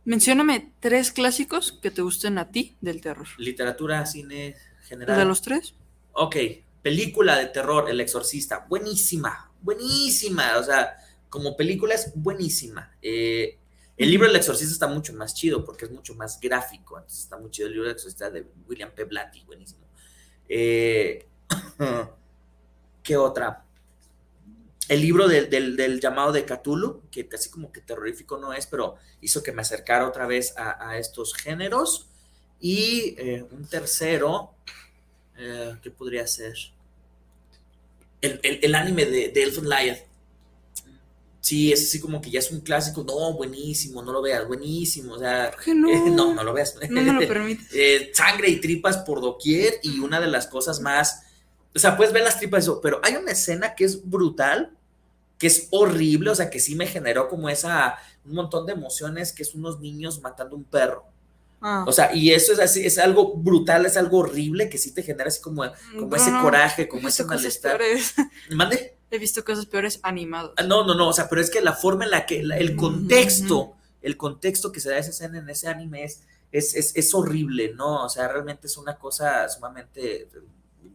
[SPEAKER 3] Mencióname tres clásicos que te gusten a ti del terror.
[SPEAKER 5] Literatura, cine, general.
[SPEAKER 3] ¿De los tres?
[SPEAKER 5] Ok, película de terror, El Exorcista, buenísima, buenísima, o sea, como película es buenísima. Eh, el libro El Exorcista está mucho más chido porque es mucho más gráfico, entonces está muy chido el libro El Exorcista de William P. Blatty, buenísimo. Eh, ¿Qué otra? El libro del, del, llamado de Cthulhu, que casi como que terrorífico no es, pero hizo que me acercara otra vez a, a estos géneros. Y eh, un tercero, eh, ¿qué podría ser? El, el, el anime de, de Elfen Lion. Sí, es así como que ya es un clásico. No, buenísimo, no lo veas, buenísimo. O sea,
[SPEAKER 3] ¿Por qué no?
[SPEAKER 5] eh, no, no lo veas.
[SPEAKER 3] No me lo permites.
[SPEAKER 5] Eh, sangre y tripas por doquier y una de las cosas más, o sea, puedes ver las tripas eso, pero hay una escena que es brutal, que es horrible, o sea, que sí me generó como esa, un montón de emociones, que es unos niños matando un perro.
[SPEAKER 3] Ah.
[SPEAKER 5] O sea, y eso es así, es algo brutal, es algo horrible que sí te genera así como, como ese
[SPEAKER 3] No,
[SPEAKER 5] coraje,
[SPEAKER 3] he
[SPEAKER 5] como
[SPEAKER 3] visto
[SPEAKER 5] ese
[SPEAKER 3] cosas
[SPEAKER 5] malestar.
[SPEAKER 3] peores.
[SPEAKER 5] ¿Mande?
[SPEAKER 3] He visto cosas peores animados.
[SPEAKER 5] Ah, No, no, no, o sea, pero es que la forma en la que, la- el contexto, el contexto que se da esa escena en ese anime es, es, es, es horrible, ¿no? O sea, realmente es una cosa sumamente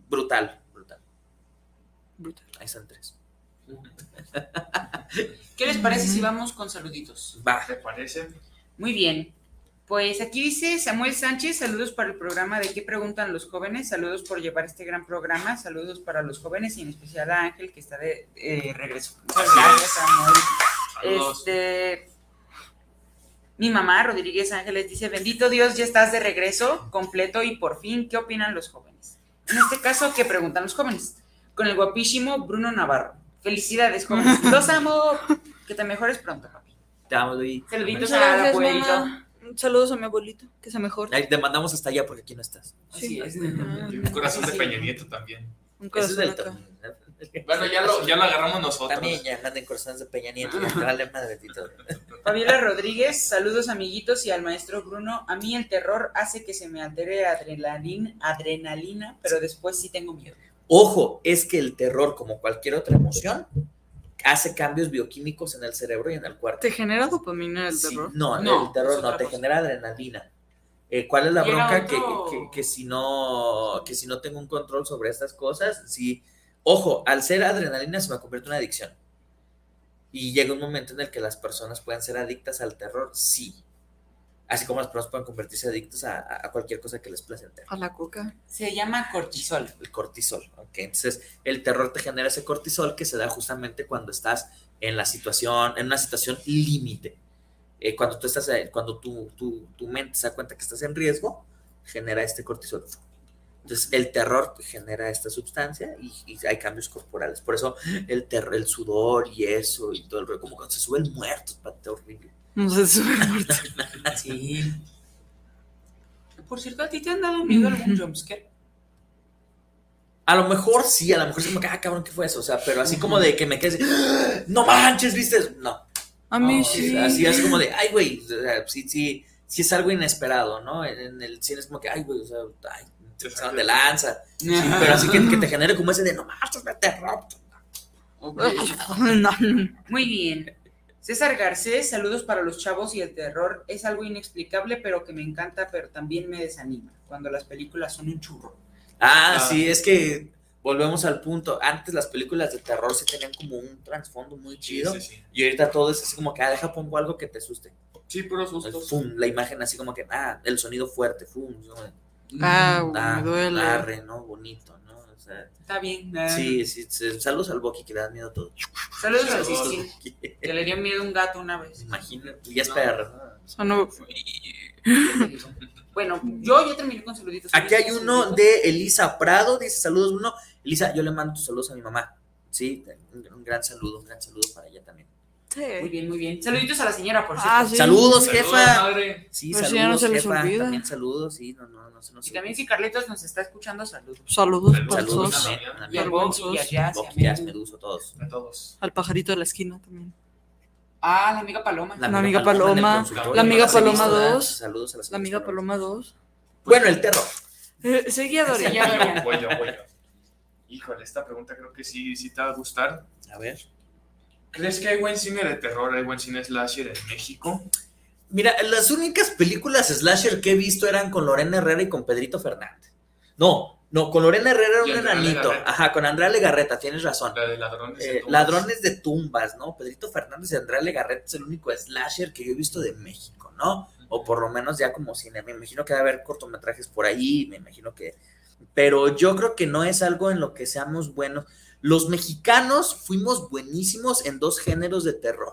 [SPEAKER 5] brutal, brutal.
[SPEAKER 3] Brutal.
[SPEAKER 5] Ahí están tres.
[SPEAKER 2] ¿Qué les parece si vamos con saluditos?
[SPEAKER 5] Va.
[SPEAKER 4] ¿Te parece?
[SPEAKER 2] Muy bien. Pues aquí dice Samuel Sánchez, saludos para el programa de qué preguntan los jóvenes, saludos por llevar este gran programa, saludos para los jóvenes y en especial a Ángel que está de eh, regreso. Muchas gracias, Samuel.
[SPEAKER 4] Saludos.
[SPEAKER 2] Este, mi mamá, Rodríguez Ángeles, dice, bendito Dios, ya estás de regreso, completo y por fin, ¿qué opinan los jóvenes? En este caso, ¿qué preguntan los jóvenes? Con el guapísimo Bruno Navarro. Felicidades, jóvenes. Los amo. Que te mejores pronto, papi.
[SPEAKER 5] Te amo, Luis.
[SPEAKER 2] Saluditos al abuelito.
[SPEAKER 3] mamá. Saludos a mi abuelito, que sea mejor.
[SPEAKER 5] Ahí te mandamos hasta allá porque aquí no estás.
[SPEAKER 2] Así
[SPEAKER 3] Sí.
[SPEAKER 2] es.
[SPEAKER 4] Un corazón
[SPEAKER 2] Sí,
[SPEAKER 4] de. Peña Nieto también.
[SPEAKER 3] Un
[SPEAKER 5] es
[SPEAKER 3] corazón
[SPEAKER 5] del
[SPEAKER 3] acá.
[SPEAKER 4] Bueno, ya lo, ya lo agarramos nosotros.
[SPEAKER 5] También ya manden corazones de Peña Nieto, ya te vale madre y todo.
[SPEAKER 2] Fabiola Rodríguez, saludos amiguitos y al maestro Bruno. A mí el terror hace que se me altere adrenalina, adrenalina, pero después sí tengo miedo.
[SPEAKER 5] Ojo, es que el terror, como cualquier otra emoción, hace cambios bioquímicos en el cerebro y en el cuerpo.
[SPEAKER 3] ¿Te genera dopamina el
[SPEAKER 5] Sí,
[SPEAKER 3] terror?
[SPEAKER 5] no,
[SPEAKER 2] No,
[SPEAKER 5] el terror no, te
[SPEAKER 2] cosa.
[SPEAKER 5] genera adrenalina. Eh, ¿Cuál es la bronca? Que- que si no, que si no tengo un control sobre estas cosas, sí. Ojo, al ser adrenalina se me convierte en una adicción. Y llega un momento en el que las personas pueden ser adictas al terror, sí. Así como las personas pueden convertirse adictas a, cualquier cosa que les placente.
[SPEAKER 3] A la coca.
[SPEAKER 2] Se llama cortisol.
[SPEAKER 5] El cortisol, ¿ok? Entonces, el terror te genera ese cortisol que se da justamente cuando estás en la situación, en una situación límite. Eh, cuando tú estás, eh, cuando tu, tu, tu mente se da cuenta que estás en riesgo, genera este cortisol. Entonces, el terror genera esta sustancia y, y hay cambios corporales. Por eso, el terror, el sudor y eso y todo el rollo, como cuando se sube el muerto, es horrible.
[SPEAKER 3] No sé, sube muerto.
[SPEAKER 2] Sí. Por cierto, ¿a ti te han dado miedo algún jumpscare?
[SPEAKER 5] A lo mejor sí, a lo mejor sí como que, ah, cabrón, ¿qué fue eso? O sea, pero así como de que me quedes, ¡Ah! no manches, ¿viste? No,
[SPEAKER 3] A mí
[SPEAKER 5] No,
[SPEAKER 3] sí.
[SPEAKER 5] Así es como de, ay, güey, o sea, sí, sí, sí es algo inesperado, ¿no? En, en el cine es como que, ay, güey, o sea, ay, se pasaron de lanza. Sí, pero así que, que te genere como ese de, no manches, me terror.
[SPEAKER 3] No.
[SPEAKER 2] Muy bien. César Garcés, saludos para los chavos y el terror es algo inexplicable, pero que me encanta, pero también me desanima cuando las películas son un churro.
[SPEAKER 5] Ah,
[SPEAKER 4] Ah.
[SPEAKER 5] sí, es que volvemos al punto. Antes las películas de terror sí tenían como un trasfondo muy chido.
[SPEAKER 4] sí, sí.
[SPEAKER 5] Y ahorita todo es así como que, ah, deja pongo algo que te asuste.
[SPEAKER 4] Sí,
[SPEAKER 5] El
[SPEAKER 4] sustos.
[SPEAKER 5] fum, la imagen así como que, ah, el sonido fuerte, fum, ¿no?
[SPEAKER 3] Ah,
[SPEAKER 5] Ah,
[SPEAKER 3] me duele.
[SPEAKER 5] arre, ¿no? Bonito, ¿no? Sea,
[SPEAKER 2] Está bien.
[SPEAKER 5] sí, sí, sí, saludos al Boqui que le da miedo a todo.
[SPEAKER 2] Saludos al. Siskin, que le dio miedo a un gato una vez.
[SPEAKER 5] Imagínate, y es perro. ¿no?
[SPEAKER 3] O sea, no-
[SPEAKER 2] Bueno, yo ya terminé con saluditos.
[SPEAKER 5] Aquí hay uno de Elisa Prado, dice saludos Bruno. Elisa, yo le mando tus saludos a mi mamá. Sí, un gran saludo, un gran saludo para ella también.
[SPEAKER 2] Muy bien, muy bien. Saluditos a la señora, por cierto.
[SPEAKER 3] Ah, sí.
[SPEAKER 5] Saludos,
[SPEAKER 4] Saludos,
[SPEAKER 5] jefa.
[SPEAKER 4] madre.
[SPEAKER 5] Sí,
[SPEAKER 3] Pero si ya no
[SPEAKER 5] saludos,
[SPEAKER 3] se les
[SPEAKER 5] jefa.
[SPEAKER 3] olvida.
[SPEAKER 5] También saludos, sí, no, no, no se nos
[SPEAKER 2] Y también si Carlitos nos está escuchando, saludos.
[SPEAKER 3] Saludos,
[SPEAKER 4] Saludos,
[SPEAKER 5] también,
[SPEAKER 2] Y al y a. Jazz, y a.
[SPEAKER 5] Meduso, todos.
[SPEAKER 4] A todos.
[SPEAKER 3] Al pajarito de la esquina también.
[SPEAKER 2] Ah, la amiga Paloma.
[SPEAKER 3] La amiga Paloma,
[SPEAKER 4] la amiga
[SPEAKER 3] Paloma
[SPEAKER 5] ¿verdad?
[SPEAKER 3] dos.
[SPEAKER 5] Saludos a las
[SPEAKER 3] La amiga Paloma 2.
[SPEAKER 5] Bueno, el terror.
[SPEAKER 3] Eh, seguí a Doria.
[SPEAKER 4] Híjole, esta pregunta creo que sí, sí te va a gustar.
[SPEAKER 5] A ver.
[SPEAKER 4] ¿Crees que hay buen cine de terror, hay buen cine slasher en México?
[SPEAKER 5] Mira, las únicas películas slasher que he visto eran con Lorena Herrera y con Pedrito Fernández. No, no, con Lorena Herrera era un enanito. Ajá, con Andrea Legarreta, tienes razón.
[SPEAKER 4] La de ladrones. de
[SPEAKER 5] Eh,
[SPEAKER 4] tumbas.
[SPEAKER 5] ladrones de tumbas, ¿no? Pedrito Fernández y Andrea Legarreta es el único slasher que yo he visto de México, ¿no? O por lo menos ya como cine. Me imagino que debe haber cortometrajes por ahí, me imagino que. Pero yo creo que no es algo en lo que seamos buenos. Los mexicanos fuimos buenísimos en dos géneros de terror.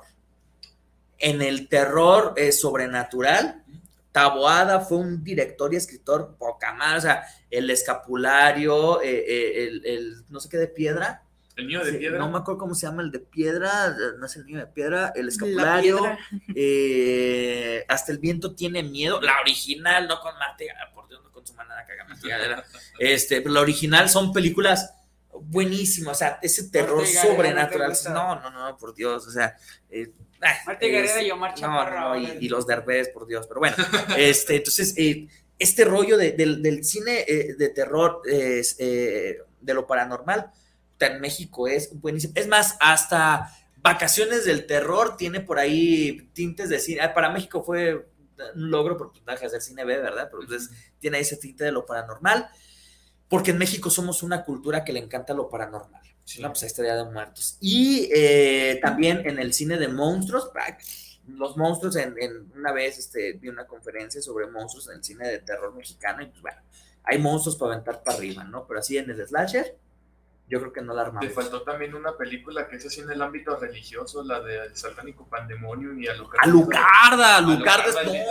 [SPEAKER 5] En el terror eh, sobrenatural, Taboada fue un director y escritor poca más, o sea, el escapulario, eh, eh, el, el no sé qué de piedra,
[SPEAKER 4] El niño de
[SPEAKER 5] Sí,
[SPEAKER 4] piedra.
[SPEAKER 5] No me acuerdo cómo se llama el de piedra, no es el niño de piedra, el escapulario,
[SPEAKER 3] piedra.
[SPEAKER 5] eh, hasta el viento tiene miedo, la original, no con Gareda, por Dios, no con su manada caga Marta Gareda. este, pero la original son películas buenísimas, o sea, ese terror sobrenatural,
[SPEAKER 2] ¿no
[SPEAKER 5] no, no, no, por Dios, o sea, eh, es-
[SPEAKER 2] Gareda y Omar
[SPEAKER 5] no,
[SPEAKER 2] Chaparro.
[SPEAKER 5] no, no, y, y los derbés, por Dios, pero bueno, este, entonces, eh, este rollo de- del, del cine eh, de terror, eh, de lo paranormal, en México es buenísimo. Es más, hasta Vacaciones del Terror tiene por ahí tintes de cine. Ah, Para México fue un logro por puntaje hacer cine B, ¿verdad? Pero entonces tiene ese tinte de lo paranormal, porque en México somos una cultura que le encanta lo paranormal.
[SPEAKER 4] Sí.
[SPEAKER 5] No, pues ahí de Muertos. Y eh, también en el cine de monstruos, los monstruos, en, en- una vez este, vi una conferencia sobre monstruos en el cine de terror mexicano, y pues bueno, hay monstruos para aventar para arriba, ¿no? Pero así en el slasher, yo creo que no la
[SPEAKER 4] Te
[SPEAKER 5] armamos.
[SPEAKER 4] faltó también una película que es así en el ámbito religioso, la de El Satánico Pandemonium y Alucard.
[SPEAKER 5] Alucarda, Alucarda
[SPEAKER 4] Alucarda,
[SPEAKER 5] es
[SPEAKER 4] de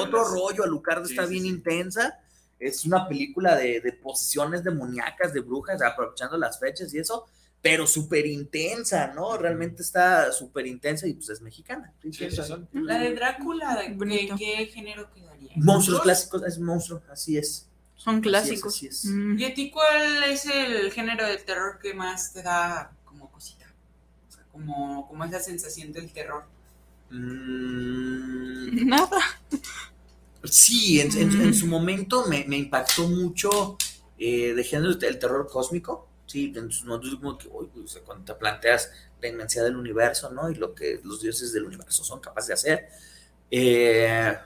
[SPEAKER 5] otro, otro rollo, Alucarda
[SPEAKER 4] Sí,
[SPEAKER 5] está
[SPEAKER 4] sí,
[SPEAKER 5] bien
[SPEAKER 4] sí.
[SPEAKER 5] intensa, es una película de, de posesiones demoníacas, de brujas, aprovechando las fechas y eso, pero súper intensa, ¿no? Realmente está súper intensa y pues es mexicana. Sí.
[SPEAKER 2] La de Drácula, ¿de
[SPEAKER 3] Bonito.
[SPEAKER 2] qué, género quedaría?
[SPEAKER 5] Monstruos clásicos, es monstruo, así es.
[SPEAKER 3] Son
[SPEAKER 5] Así es,
[SPEAKER 3] clásicos.
[SPEAKER 5] así es.
[SPEAKER 3] Mm.
[SPEAKER 2] ¿Y a ti cuál es el género de terror que más te da como cosita? O sea, como, como esa sensación del terror.
[SPEAKER 5] Mm,
[SPEAKER 3] Nada.
[SPEAKER 5] Sí, en, en-
[SPEAKER 3] Mm.
[SPEAKER 5] en su momento me, me impactó mucho eh, de género el, terror cósmico. Sí, en sus momentos como que, uy, sea, cuando te planteas la inmensidad del universo, ¿no? Y lo que los dioses del universo son capaces de hacer. Eh,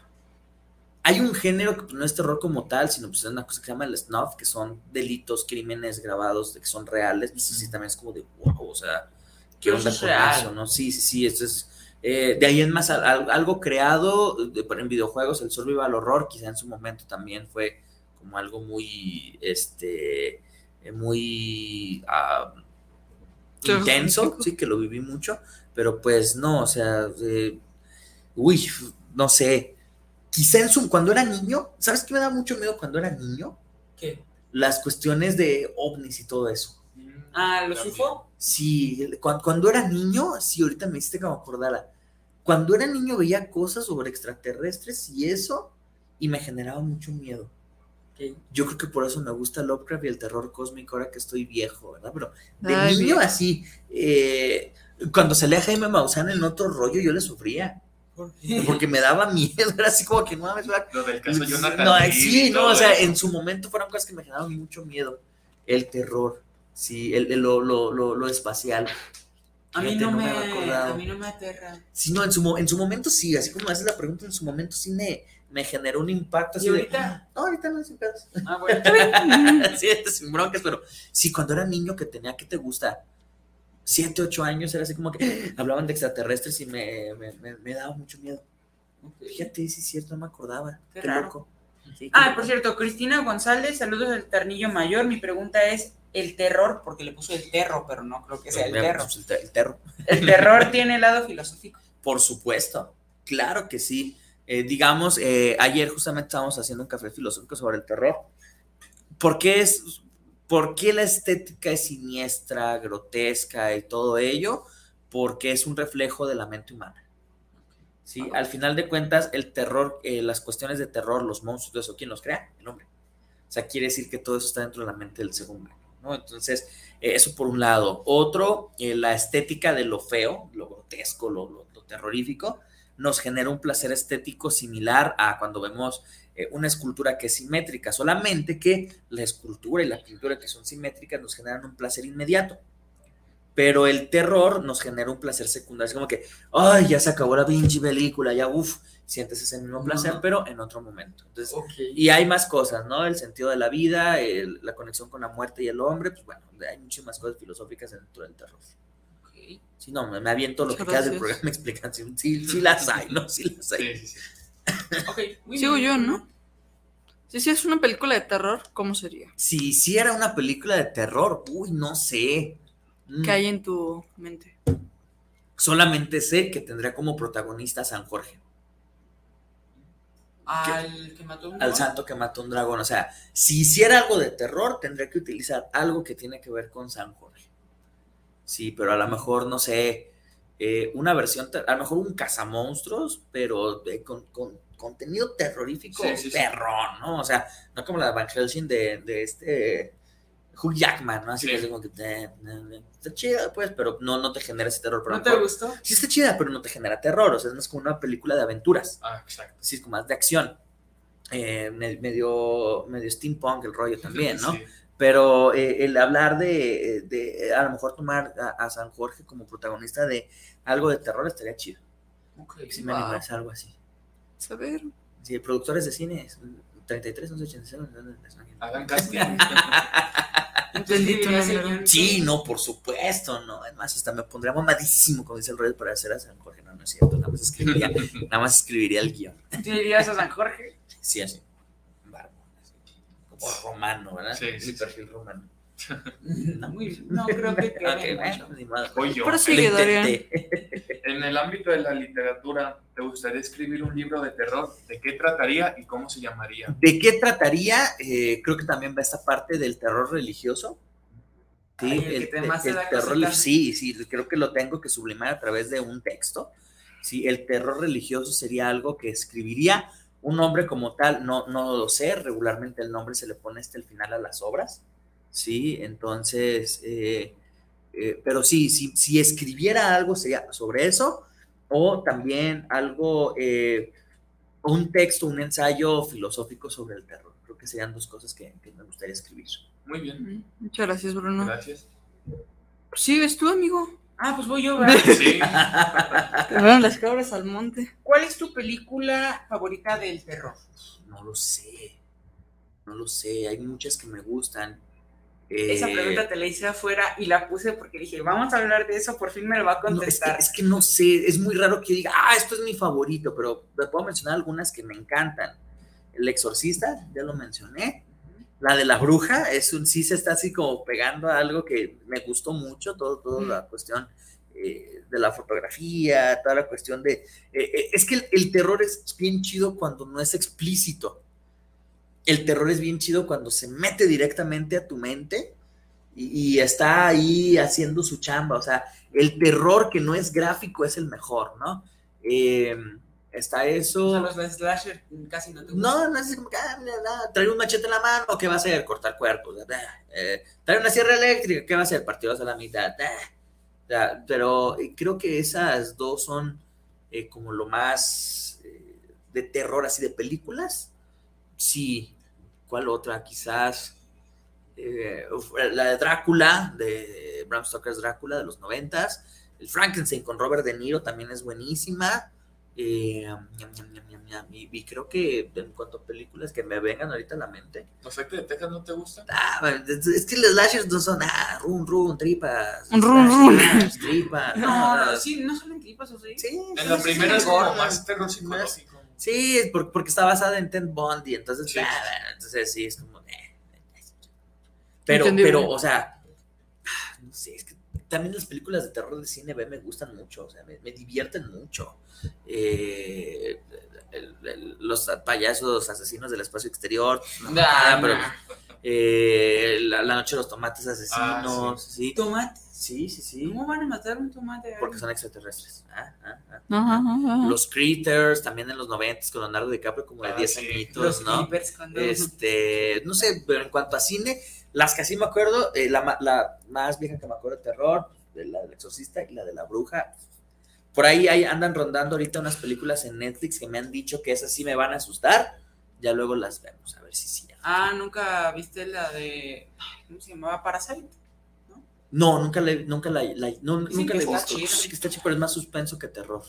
[SPEAKER 5] hay un género que pues, no es terror como tal, sino pues es una cosa que se llama el snuff, que son delitos, crímenes grabados de que son reales. Pues sí, también es como de wow, o sea, ¿qué onda
[SPEAKER 2] eso
[SPEAKER 5] con
[SPEAKER 2] es real.
[SPEAKER 5] eso, no? Sí, sí, sí, esto es. Eh, de ahí en más, al- al- algo creado de- en videojuegos, el survival horror, quizá en su momento también fue como algo muy, este, eh, muy ah, intenso, sí, que lo viví mucho, pero pues no, o sea, eh, uy, no sé, quizá en su, cuando era niño, ¿sabes qué me da mucho miedo cuando era niño?
[SPEAKER 2] ¿Qué?
[SPEAKER 5] Las cuestiones de ovnis y todo eso.
[SPEAKER 2] Ah, ¿los. UFO?
[SPEAKER 5] Sí, cuando, cuando era niño, sí, ahorita me hiciste que me acordara. Cuando era niño veía cosas sobre extraterrestres y eso, y me generaba mucho miedo.
[SPEAKER 2] Ok.
[SPEAKER 5] Yo creo que por eso me gusta Lovecraft y el terror cósmico ahora que estoy viejo, ¿verdad? Pero de
[SPEAKER 3] Ay,
[SPEAKER 5] niño
[SPEAKER 3] viejo.
[SPEAKER 5] así, eh, cuando salía Jaime Maussan en otro rollo, yo le sufría,
[SPEAKER 2] ¿Por qué?
[SPEAKER 5] porque me daba miedo, era así como que no mames, ¿verdad?
[SPEAKER 4] Lo del caso Jonathan.
[SPEAKER 5] No, sí, no, o sea,
[SPEAKER 4] eso.
[SPEAKER 5] en su momento fueron cosas que me generaban mucho miedo. El terror, sí, el, el- lo, lo, lo, lo espacial.
[SPEAKER 2] A mí no,
[SPEAKER 5] no
[SPEAKER 2] me,
[SPEAKER 5] me
[SPEAKER 2] a mí no me aterra.
[SPEAKER 5] Sí, no, en su, en su momento sí, así como haces la pregunta, en su momento sí me, me generó un impacto así
[SPEAKER 2] ¿Y
[SPEAKER 5] de,
[SPEAKER 2] ahorita?
[SPEAKER 5] no, ahorita no sin pedos.
[SPEAKER 2] Ah, bueno.
[SPEAKER 5] sí, este, sin broncas, pero sí, cuando era niño que tenía, ¿qué te gusta? Siete, ocho años, era así como que hablaban de extraterrestres y me, me, me- me daba mucho miedo. Fíjate, sí es cierto, no me acordaba.
[SPEAKER 2] Qué
[SPEAKER 5] Qué,
[SPEAKER 2] raro.
[SPEAKER 5] loco. Sí, qué
[SPEAKER 2] Ah, por cierto, Cristina González, saludos del Ternillo Mayor. Mi pregunta es, ¿el terror, porque le puso el terro, pero no creo que sea el
[SPEAKER 5] el el terror.
[SPEAKER 2] ¿El terror tiene lado filosófico?
[SPEAKER 5] Por supuesto, claro que sí. Eh, digamos, eh, ayer justamente estábamos haciendo un café filosófico sobre el terror. ¿Por qué, es, ¿Por qué la estética es siniestra, grotesca y todo ello? Porque es un reflejo de la mente humana. ¿sí? Al final de cuentas, el terror, eh, las cuestiones de terror, los monstruos, eso, ¿quién los crea? El hombre. O sea, quiere decir que todo eso está dentro de la mente del ser humano. ¿No? Entonces, eh, eso por un lado. Otro, eh, la estética de lo feo, lo grotesco, lo, lo- terrorífico, nos genera un placer estético similar a cuando vemos eh, una escultura que es simétrica, solamente que la escultura y la pintura que son simétricas nos generan un placer inmediato. Pero el terror nos genera un placer secundario. Es como que, ay, ya se acabó la pinche película, ya, uff, sientes ese mismo placer, pero en otro momento. Entonces, Y hay más cosas, ¿no? El sentido de la vida, la conexión con la muerte y el hombre, pues bueno, hay muchísimas cosas filosóficas dentro del terror. Sí, no, me, aviento lo que queda del programa explicación. Sí, sí las hay, ¿no? Sí las hay. Sí, sí,
[SPEAKER 3] sí. Sigo yo, ¿no? Si sí, es una película de terror, ¿cómo sería?
[SPEAKER 5] Si hiciera una película de terror, uy, no sé.
[SPEAKER 3] Mm. ¿Qué hay en tu mente?
[SPEAKER 5] Solamente sé que tendría como protagonista a San Jorge.
[SPEAKER 2] Al que mató un
[SPEAKER 5] dragón. Al santo que mató un dragón. O sea, si hiciera algo de terror, tendría que utilizar algo que tiene que ver con San Jorge. Sí, pero a lo mejor, no sé, eh, una versión, a lo mejor un cazamonstruos, pero con, contenido terrorífico, terror, ¿no? O sea, no como la Van Helsing de, de este Hugh Jackman, ¿no? Así que es como que está chida, pues, pero no, no te genera ese terror.
[SPEAKER 2] ¿No te gustó?
[SPEAKER 5] Sí está chida, pero no te genera terror, o sea, es más como una película de aventuras.
[SPEAKER 2] Ah, exacto.
[SPEAKER 5] Sí, es como más de acción. Eh, medio, medio steampunk el rollo también, ¿no? Pero eh, el hablar de, de, a lo mejor tomar a, San Jorge como protagonista de algo de terror estaría chido. Ok. Si me animas algo así.
[SPEAKER 3] Saber.
[SPEAKER 5] Sí, productores de cine, 33, 11,
[SPEAKER 4] Hagan casting.
[SPEAKER 5] Sí, no, por supuesto, no. Además, hasta me pondría mamadísimo, como dice el rey, para hacer a San Jorge. No, no es cierto, nada más escribiría, nada más escribiría el guion.
[SPEAKER 2] ¿Tú dirías a San Jorge?
[SPEAKER 5] Sí, así. Como romano, ¿verdad? Sí, sí. Mi perfil romano.
[SPEAKER 2] No, no creo que quede
[SPEAKER 4] En el ámbito de la literatura, ¿te gustaría escribir un libro de terror? ¿De qué trataría y cómo se llamaría?
[SPEAKER 5] ¿De qué trataría? Eh, creo que también va esta parte del terror religioso. Sí, el, terror, sí, sí, creo que lo tengo que sublimar a través de un texto. Sí, el terror religioso sería algo que escribiría un nombre como tal, no, no lo sé, regularmente el nombre se le pone hasta el final a las obras. ¿Sí? Entonces, eh, eh, pero sí, si, escribiera algo sería sobre eso, o también algo, eh, un texto, un ensayo filosófico sobre el terror. Creo que serían dos cosas que, me gustaría escribir.
[SPEAKER 4] Muy bien.
[SPEAKER 3] Muchas gracias, Bruno.
[SPEAKER 4] Gracias.
[SPEAKER 3] ¿Sigues tú, amigo?
[SPEAKER 2] Ah, pues voy yo, ¿verdad? Sí.
[SPEAKER 3] las cabras al monte.
[SPEAKER 2] ¿Cuál es tu película favorita del terror?
[SPEAKER 5] No lo sé. No lo sé. Hay muchas que me gustan.
[SPEAKER 2] Esa eh, pregunta te la hice afuera y la puse porque dije, vamos a hablar de eso, por fin me lo va a contestar.
[SPEAKER 5] es, que, no sé, es muy raro que diga, ah, esto es mi favorito, pero te puedo mencionar algunas que me encantan. El Exorcista, ya lo mencioné. La de la bruja, es un, sí se está así como pegando a algo que me gustó mucho, todo, toda la cuestión eh, de la fotografía, toda la cuestión de... Eh, es que el terror es bien chido cuando no es explícito el terror es bien chido cuando se mete directamente a tu mente y, está ahí haciendo su chamba. O sea, el terror que no es gráfico es el mejor, ¿no? Eh, está eso.
[SPEAKER 2] O sea, los slasher casi no te No,
[SPEAKER 5] no es como que, ah, trae un machete en la mano, ¿qué va a hacer? Cortar cuerpos. Eh, trae una sierra eléctrica, ¿qué va a hacer? Partidos a la mitad. pero eh, creo que esas dos son como lo más de terror así de películas Sí, ¿cuál otra? Quizás eh, la de Drácula, de Bram Stoker's Drácula de los noventas. El Frankenstein con Robert De Niro también es buenísima. Eh, y, creo que en cuanto a películas que me vengan ahorita a la mente.
[SPEAKER 4] ¿Los Sectos de Texas no te gustan?
[SPEAKER 5] Ah, es que los slashers no son, ah, run, run, tripas.
[SPEAKER 3] Run, run.
[SPEAKER 2] Tripas. No, no, sí, no son tripas, ¿o sí?
[SPEAKER 5] Sí.
[SPEAKER 4] En la primera es más terror psicológico.
[SPEAKER 5] Sí, porque está basada en Ted Bundy, entonces, entonces sí, es como... Eh, pero, pero, o sea, no sé, es que también las películas de terror de cine B me gustan mucho, o sea, me, divierten mucho. Eh, los payasos asesinos del espacio exterior, pero, eh, la, noche de los tomates asesinos, ah,
[SPEAKER 2] sí. ¿Tomates?
[SPEAKER 5] Sí, sí, sí.
[SPEAKER 2] ¿Cómo van a matar un tomate?
[SPEAKER 5] Porque son extraterrestres. Ah, ah, ah. Los Critters, también en los 90 con Leonardo DiCaprio, como de 10 añitos, los ¿no? Este, no sé, pero en cuanto a cine, las que sí me acuerdo, eh, la, la, más vieja que me acuerdo de terror, de la del exorcista y la de la bruja. Por ahí, ahí andan rondando ahorita unas películas en Netflix que me han dicho que esas sí me van a asustar. Ya luego las vemos, a ver si sí.
[SPEAKER 2] Ah, nunca viste la de. ¿Cómo se llamaba? Parasite.
[SPEAKER 5] No, nunca la, nunca la, la- no, nunca la he
[SPEAKER 2] está
[SPEAKER 5] visto. Sí, que está chido, pero es más suspenso que terror.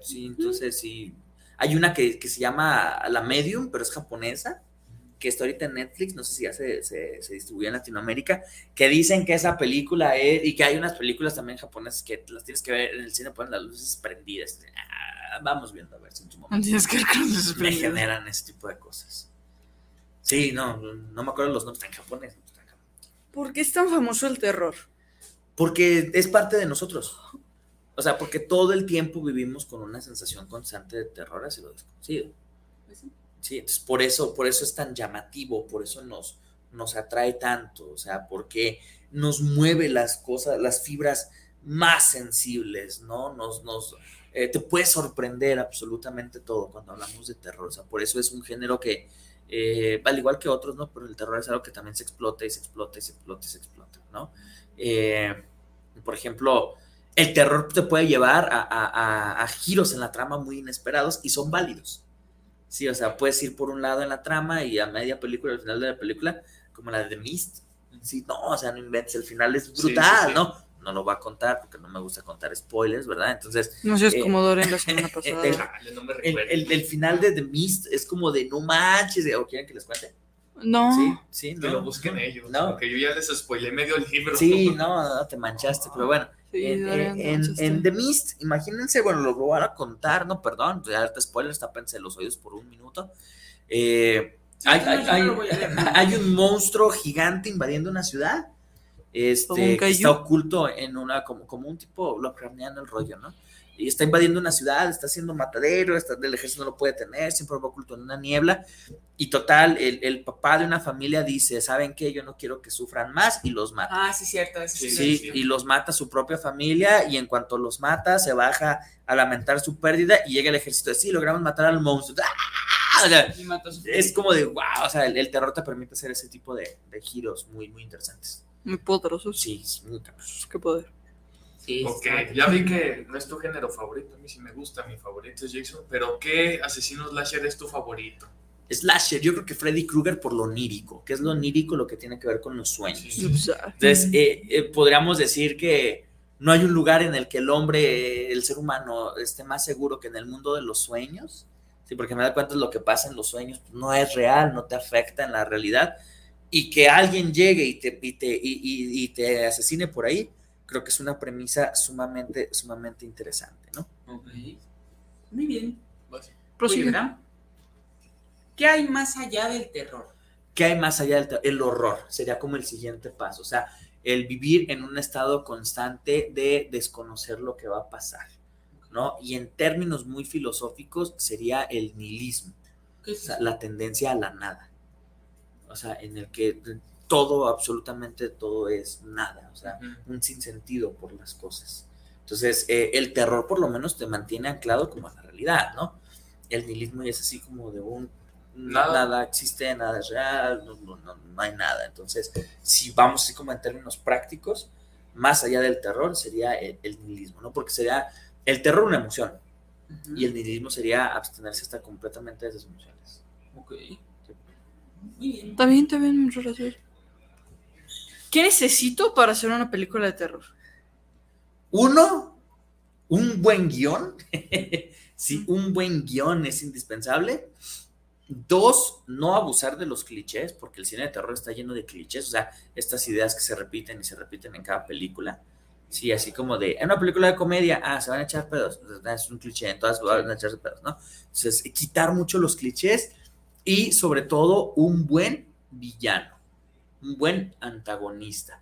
[SPEAKER 5] Sí, entonces sí. Hay una que, que se llama La Medium, pero es japonesa, que está ahorita en Netflix, no sé si ya se, se, se distribuye en Latinoamérica, que dicen que esa película es, y que hay unas películas también japonesas que las tienes que ver en el cine, ponen las luces prendidas. Ah, vamos viendo a ver si en su momento me generan ese tipo de cosas. Sí, no, no me acuerdo los nombres, en japonés.
[SPEAKER 3] ¿Por qué es tan famoso el terror?
[SPEAKER 5] Porque es parte de nosotros. O sea, porque todo el tiempo vivimos con una sensación constante de terror hacia lo desconocido. Sí, entonces por eso, por eso es tan llamativo, por eso nos, nos atrae tanto, o sea, porque nos mueve las cosas, las fibras más sensibles, ¿no? Nos, nos, eh, te puede sorprender absolutamente todo cuando hablamos de terror, o sea, por eso es un género que, eh, al igual que otros, ¿no? Pero el terror es algo que también se explota y se explota y se explota y se explota, ¿no? Eh, por ejemplo, el terror te puede llevar a, a- a- a giros en la trama muy inesperados y son válidos. Sí, o sea, puedes ir por un lado en la trama y a media película, al final de la película, como la de The Mist. Sí, no, o sea, no inventes, el final es
[SPEAKER 4] Sí,
[SPEAKER 5] brutal,
[SPEAKER 4] sí, sí.
[SPEAKER 5] ¿no? No lo voy a contar porque no me gusta contar spoilers, ¿verdad? Entonces,
[SPEAKER 3] No seas
[SPEAKER 5] Eh,
[SPEAKER 3] como Dorian la semana pasada.
[SPEAKER 5] el-
[SPEAKER 4] Chale, no me
[SPEAKER 5] el,
[SPEAKER 4] recuerdo.
[SPEAKER 5] el- el final de The Mist es como de no manches, o quieren que les cuente.
[SPEAKER 3] no.
[SPEAKER 5] Sí, sí,
[SPEAKER 4] Que
[SPEAKER 5] no,
[SPEAKER 4] lo busquen
[SPEAKER 5] no,
[SPEAKER 4] ellos.
[SPEAKER 5] No,
[SPEAKER 4] Porque yo ya les spoilé medio libro.
[SPEAKER 5] sí, no, no, te manchaste, pero bueno.
[SPEAKER 3] Sí,
[SPEAKER 5] en, en- en The Mist, imagínense, bueno, lo voy a contar, no, perdón, ya ahorita spoilers, tápense los oídos por un minuto. Eh,
[SPEAKER 2] Sí,
[SPEAKER 5] hay, hay- hay un monstruo gigante invadiendo una ciudad. Este, que está oculto en una, como, como un tipo Lovecraftiano el rollo, ¿no? Y está invadiendo una ciudad, está haciendo matadero, está, el ejército no lo puede tener, siempre va oculto en una niebla. Y total, el, el papá de una familia dice, ¿saben qué? Yo no quiero que sufran más y los mata.
[SPEAKER 2] Ah, sí, cierto. ese sí,
[SPEAKER 5] Sí,
[SPEAKER 4] sí.
[SPEAKER 5] y los mata su propia familia y en cuanto los mata se baja a lamentar su pérdida y llega el ejército de sí, logramos matar al monstruo. ¡Ah! O sea, es como de wow, o sea, el, el terror te permite hacer ese tipo de, de giros muy, muy interesantes.
[SPEAKER 3] Muy poderosos.
[SPEAKER 5] Sí, sí, muy cabrosos.
[SPEAKER 3] Qué poder.
[SPEAKER 2] Sí,
[SPEAKER 4] Ok, ya vi que no es tu género favorito, a mí sí me gusta, mi favorito es Jason, pero ¿qué asesino slasher es tu favorito?
[SPEAKER 5] Slasher, yo creo que Freddy Krueger por lo onírico, que es lo onírico lo que tiene que ver con los sueños.
[SPEAKER 4] Sí.
[SPEAKER 5] Entonces, eh, eh, podríamos decir que no hay un lugar en el que el hombre, el ser humano, esté más seguro que en el mundo de los sueños. Sí, porque me da cuenta lo que pasa en los sueños pues, no es real, no te afecta en la realidad. Y que alguien llegue y te, y te, y- y- y te asesine por ahí, creo que es una premisa sumamente, sumamente interesante, ¿no?
[SPEAKER 2] Ok. Muy bien. ¿Qué hay más allá del terror?
[SPEAKER 5] ¿Qué hay más allá del te- el horror? Sería como el siguiente paso. O sea, el vivir en un estado constante de desconocer lo que va a pasar, ¿no? Y en términos muy filosóficos sería el nihilismo,
[SPEAKER 2] ¿Qué
[SPEAKER 5] o sea, la tendencia a la nada. O sea, en el que todo, absolutamente todo es nada, o sea, un sinsentido por las cosas. Entonces, eh, el terror por lo menos te mantiene anclado como a la realidad, ¿no? El nihilismo ya es así como de un
[SPEAKER 4] Nada.
[SPEAKER 5] nada, existe, nada es real, no, no- no- no hay nada. Entonces, si vamos así como en términos prácticos, más allá del terror sería el, el nihilismo, ¿no? Porque sería el terror una emoción
[SPEAKER 2] Ujú.
[SPEAKER 5] y el nihilismo sería abstenerse hasta completamente de esas emociones.
[SPEAKER 2] Ok. Muy bien.
[SPEAKER 3] Está bien, está bien, muchas gracias. ¿Qué necesito para hacer una película de terror?
[SPEAKER 5] Uno, un buen guion. sí, un buen guion es indispensable. Dos, no abusar de los clichés, porque el cine de terror está lleno de clichés, o sea, estas ideas que se repiten y se repiten en cada película. Sí, así como de, en una película de comedia, ah, se van a echar pedos, es un cliché, en todas van a echarse pedos, ¿no? Entonces, quitar mucho los clichés y sobre todo un buen villano, un buen antagonista.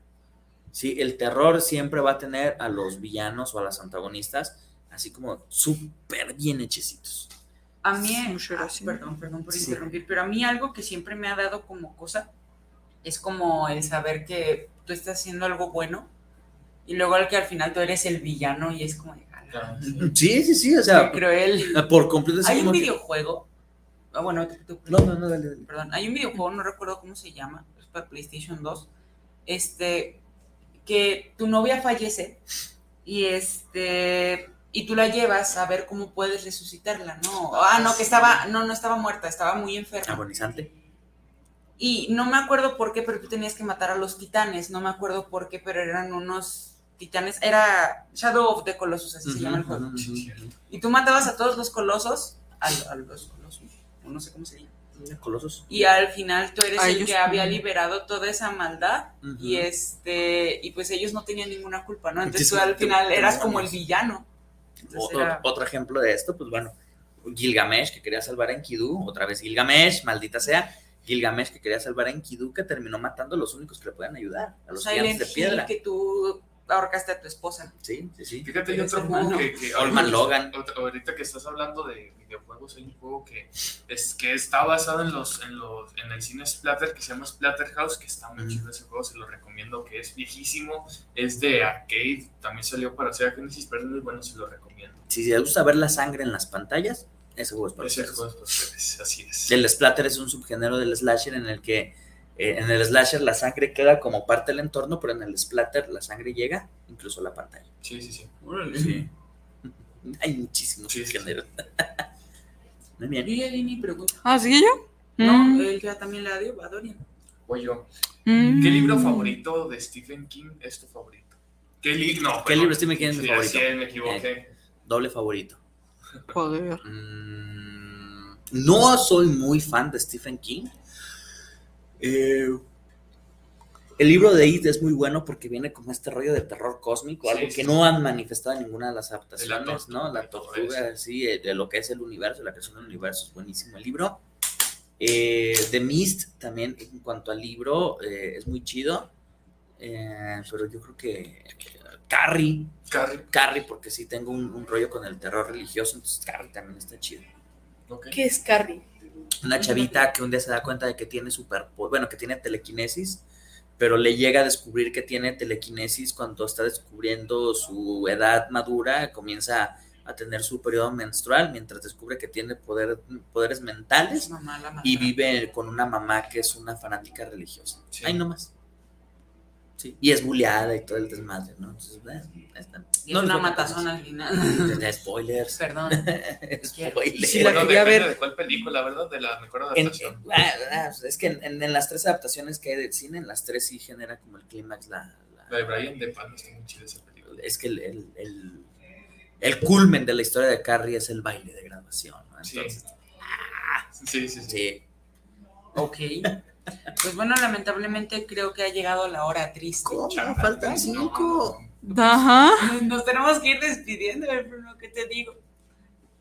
[SPEAKER 5] Sí, el terror siempre va a tener a los villanos o a las antagonistas así como súper bien hechecitos.
[SPEAKER 2] A mí, ah, perdón, perdón por
[SPEAKER 5] Sí.
[SPEAKER 2] interrumpir, pero a mí algo que siempre me ha dado como cosa es como el saber que tú estás haciendo algo bueno y luego al que al final tú eres el villano y es como de "Ala,
[SPEAKER 4] Ya,
[SPEAKER 5] Sí, sí, sí, o sea,
[SPEAKER 2] cruel.
[SPEAKER 5] por completo.
[SPEAKER 2] Hay un videojuego. Ah, bueno,
[SPEAKER 5] No, no, no, dale, dale.
[SPEAKER 2] perdón, hay un videojuego, no recuerdo cómo se llama, es para PlayStation 2, este, que tu novia fallece y este, y tú la llevas a ver cómo puedes resucitarla, ¿no? Ah, no, que estaba, no, no estaba muerta, estaba muy enferma.
[SPEAKER 5] Agonizante.
[SPEAKER 2] Y no me acuerdo por qué, pero tú tenías que matar a los titanes. No me acuerdo por qué, pero eran unos titanes. Era Shadow of the Colossus, así se llama el juego. Y tú matabas a todos los colosos, a, a los colosos, no sé cómo se llama.
[SPEAKER 5] Colosos.
[SPEAKER 2] Y al final tú eres
[SPEAKER 3] A
[SPEAKER 2] el
[SPEAKER 3] ellos
[SPEAKER 2] que había liberado toda esa maldad y este y pues ellos no tenían ninguna culpa, ¿no? Entonces tú al final eras como el villano.
[SPEAKER 5] Otro,
[SPEAKER 2] era-
[SPEAKER 5] otro ejemplo de esto, pues bueno, Gilgamesh que quería salvar a Enkidu, otra vez Gilgamesh, maldita sea, Gilgamesh que quería salvar a Enkidu, que terminó matando a los únicos que le pueden ayudar, a los
[SPEAKER 2] Silent
[SPEAKER 5] gigantes de piedra.
[SPEAKER 2] Que tú ahorcaste a tu esposa.
[SPEAKER 5] Sí, sí, sí.
[SPEAKER 4] Fíjate, hay otro
[SPEAKER 2] hermano.
[SPEAKER 4] juego que, que
[SPEAKER 5] Olman
[SPEAKER 4] ahorita-
[SPEAKER 5] Logan.
[SPEAKER 4] ahorita- que estás hablando de videojuegos, hay un juego que es que está basado en los en los en el cine Splatter que se llama Splatterhouse, que está muy
[SPEAKER 5] Ujú.
[SPEAKER 4] chido ese juego, se lo recomiendo, que es viejísimo, es de arcade, también salió para Sega Genesis, pero es muy bueno, se lo recomiendo.
[SPEAKER 5] Si les gusta ver la sangre en las pantallas, ese juego es para
[SPEAKER 4] Ese
[SPEAKER 5] ustedes.
[SPEAKER 4] juego es para ustedes, así es.
[SPEAKER 5] El splatter es un subgénero del slasher en el que eh, en el slasher la sangre queda como parte del entorno, pero en el splatter la sangre llega incluso a la pantalla.
[SPEAKER 4] Sí, sí, sí.
[SPEAKER 5] Sí. Hay muchísimos
[SPEAKER 4] Sí, sí, sí.
[SPEAKER 5] subgéneros. Muy bien.
[SPEAKER 2] Y Elini pregunta.
[SPEAKER 3] ¿Ah, sigue yo?
[SPEAKER 2] No,
[SPEAKER 3] Mm.
[SPEAKER 2] él ya también la dio a Dorian.
[SPEAKER 4] Voy yo.
[SPEAKER 3] Mm.
[SPEAKER 4] ¿Qué libro favorito de Stephen King es tu favorito? ¿Qué, li- no,
[SPEAKER 5] ¿Qué libro de Stephen King es mi
[SPEAKER 4] Sí,
[SPEAKER 5] favorito?
[SPEAKER 4] me equivoqué.
[SPEAKER 5] Doble favorito.
[SPEAKER 3] Joder.
[SPEAKER 5] Mm, no soy muy fan de Stephen King. Eh, el libro de It es muy bueno porque viene como este rollo de terror cósmico,
[SPEAKER 4] Sí,
[SPEAKER 5] algo
[SPEAKER 4] sí.
[SPEAKER 5] que no han manifestado en ninguna de las
[SPEAKER 4] De
[SPEAKER 5] adaptaciones,
[SPEAKER 4] la
[SPEAKER 5] ¿no? La
[SPEAKER 4] tortuga
[SPEAKER 5] sí, eh, de lo que es el universo, la creación del universo, es buenísimo el libro. Eh, The Mist también, en cuanto al libro, eh, es muy chido. Eh, pero yo creo que Carrie,
[SPEAKER 4] Carrie.
[SPEAKER 5] Carrie, porque sí tengo un, un rollo con el terror religioso, entonces Carrie también está chido.
[SPEAKER 3] ¿Qué es Carrie?
[SPEAKER 5] Una chavita que un día se da cuenta de que tiene super, bueno, que tiene telequinesis, pero le llega a descubrir que tiene telequinesis cuando está descubriendo su edad madura, comienza a tener su periodo menstrual, mientras descubre que tiene poder, poderes mentales
[SPEAKER 2] Mamá
[SPEAKER 5] y vive con una mamá que es una fanática religiosa.
[SPEAKER 4] Sí.
[SPEAKER 5] Ahí nomás. Sí. Y es bulleada y todo el desmadre, ¿no? Entonces, eh, ahí está.
[SPEAKER 2] Y
[SPEAKER 5] No
[SPEAKER 2] es una matazón al final.
[SPEAKER 5] Ya, Spoilers.
[SPEAKER 2] Perdón.
[SPEAKER 5] Spoilers.
[SPEAKER 3] Sí, la
[SPEAKER 4] Bueno,
[SPEAKER 3] quería
[SPEAKER 4] depende
[SPEAKER 3] ver.
[SPEAKER 4] de cuál película, ¿verdad? De la mejor
[SPEAKER 5] En-
[SPEAKER 4] adaptación.
[SPEAKER 5] en- ah, ah, es que en, en- en las tres adaptaciones que hay del cine, en las tres sí genera como el clímax la, la-
[SPEAKER 4] La de Brian De Palma está muy chida esa película.
[SPEAKER 5] es que el, el, el- el culmen de la historia de Carrie es el baile de graduación, ¿no?
[SPEAKER 4] Sí.
[SPEAKER 5] Entonces,
[SPEAKER 4] Sí, sí, sí.
[SPEAKER 5] sí.
[SPEAKER 2] Ok. Pues bueno, lamentablemente creo que ha llegado la hora triste.
[SPEAKER 4] Chale,
[SPEAKER 5] Faltan
[SPEAKER 4] no,
[SPEAKER 5] cinco.
[SPEAKER 3] Ajá.
[SPEAKER 2] Nos tenemos que ir despidiendo, eh, Bruno, ¿qué te digo?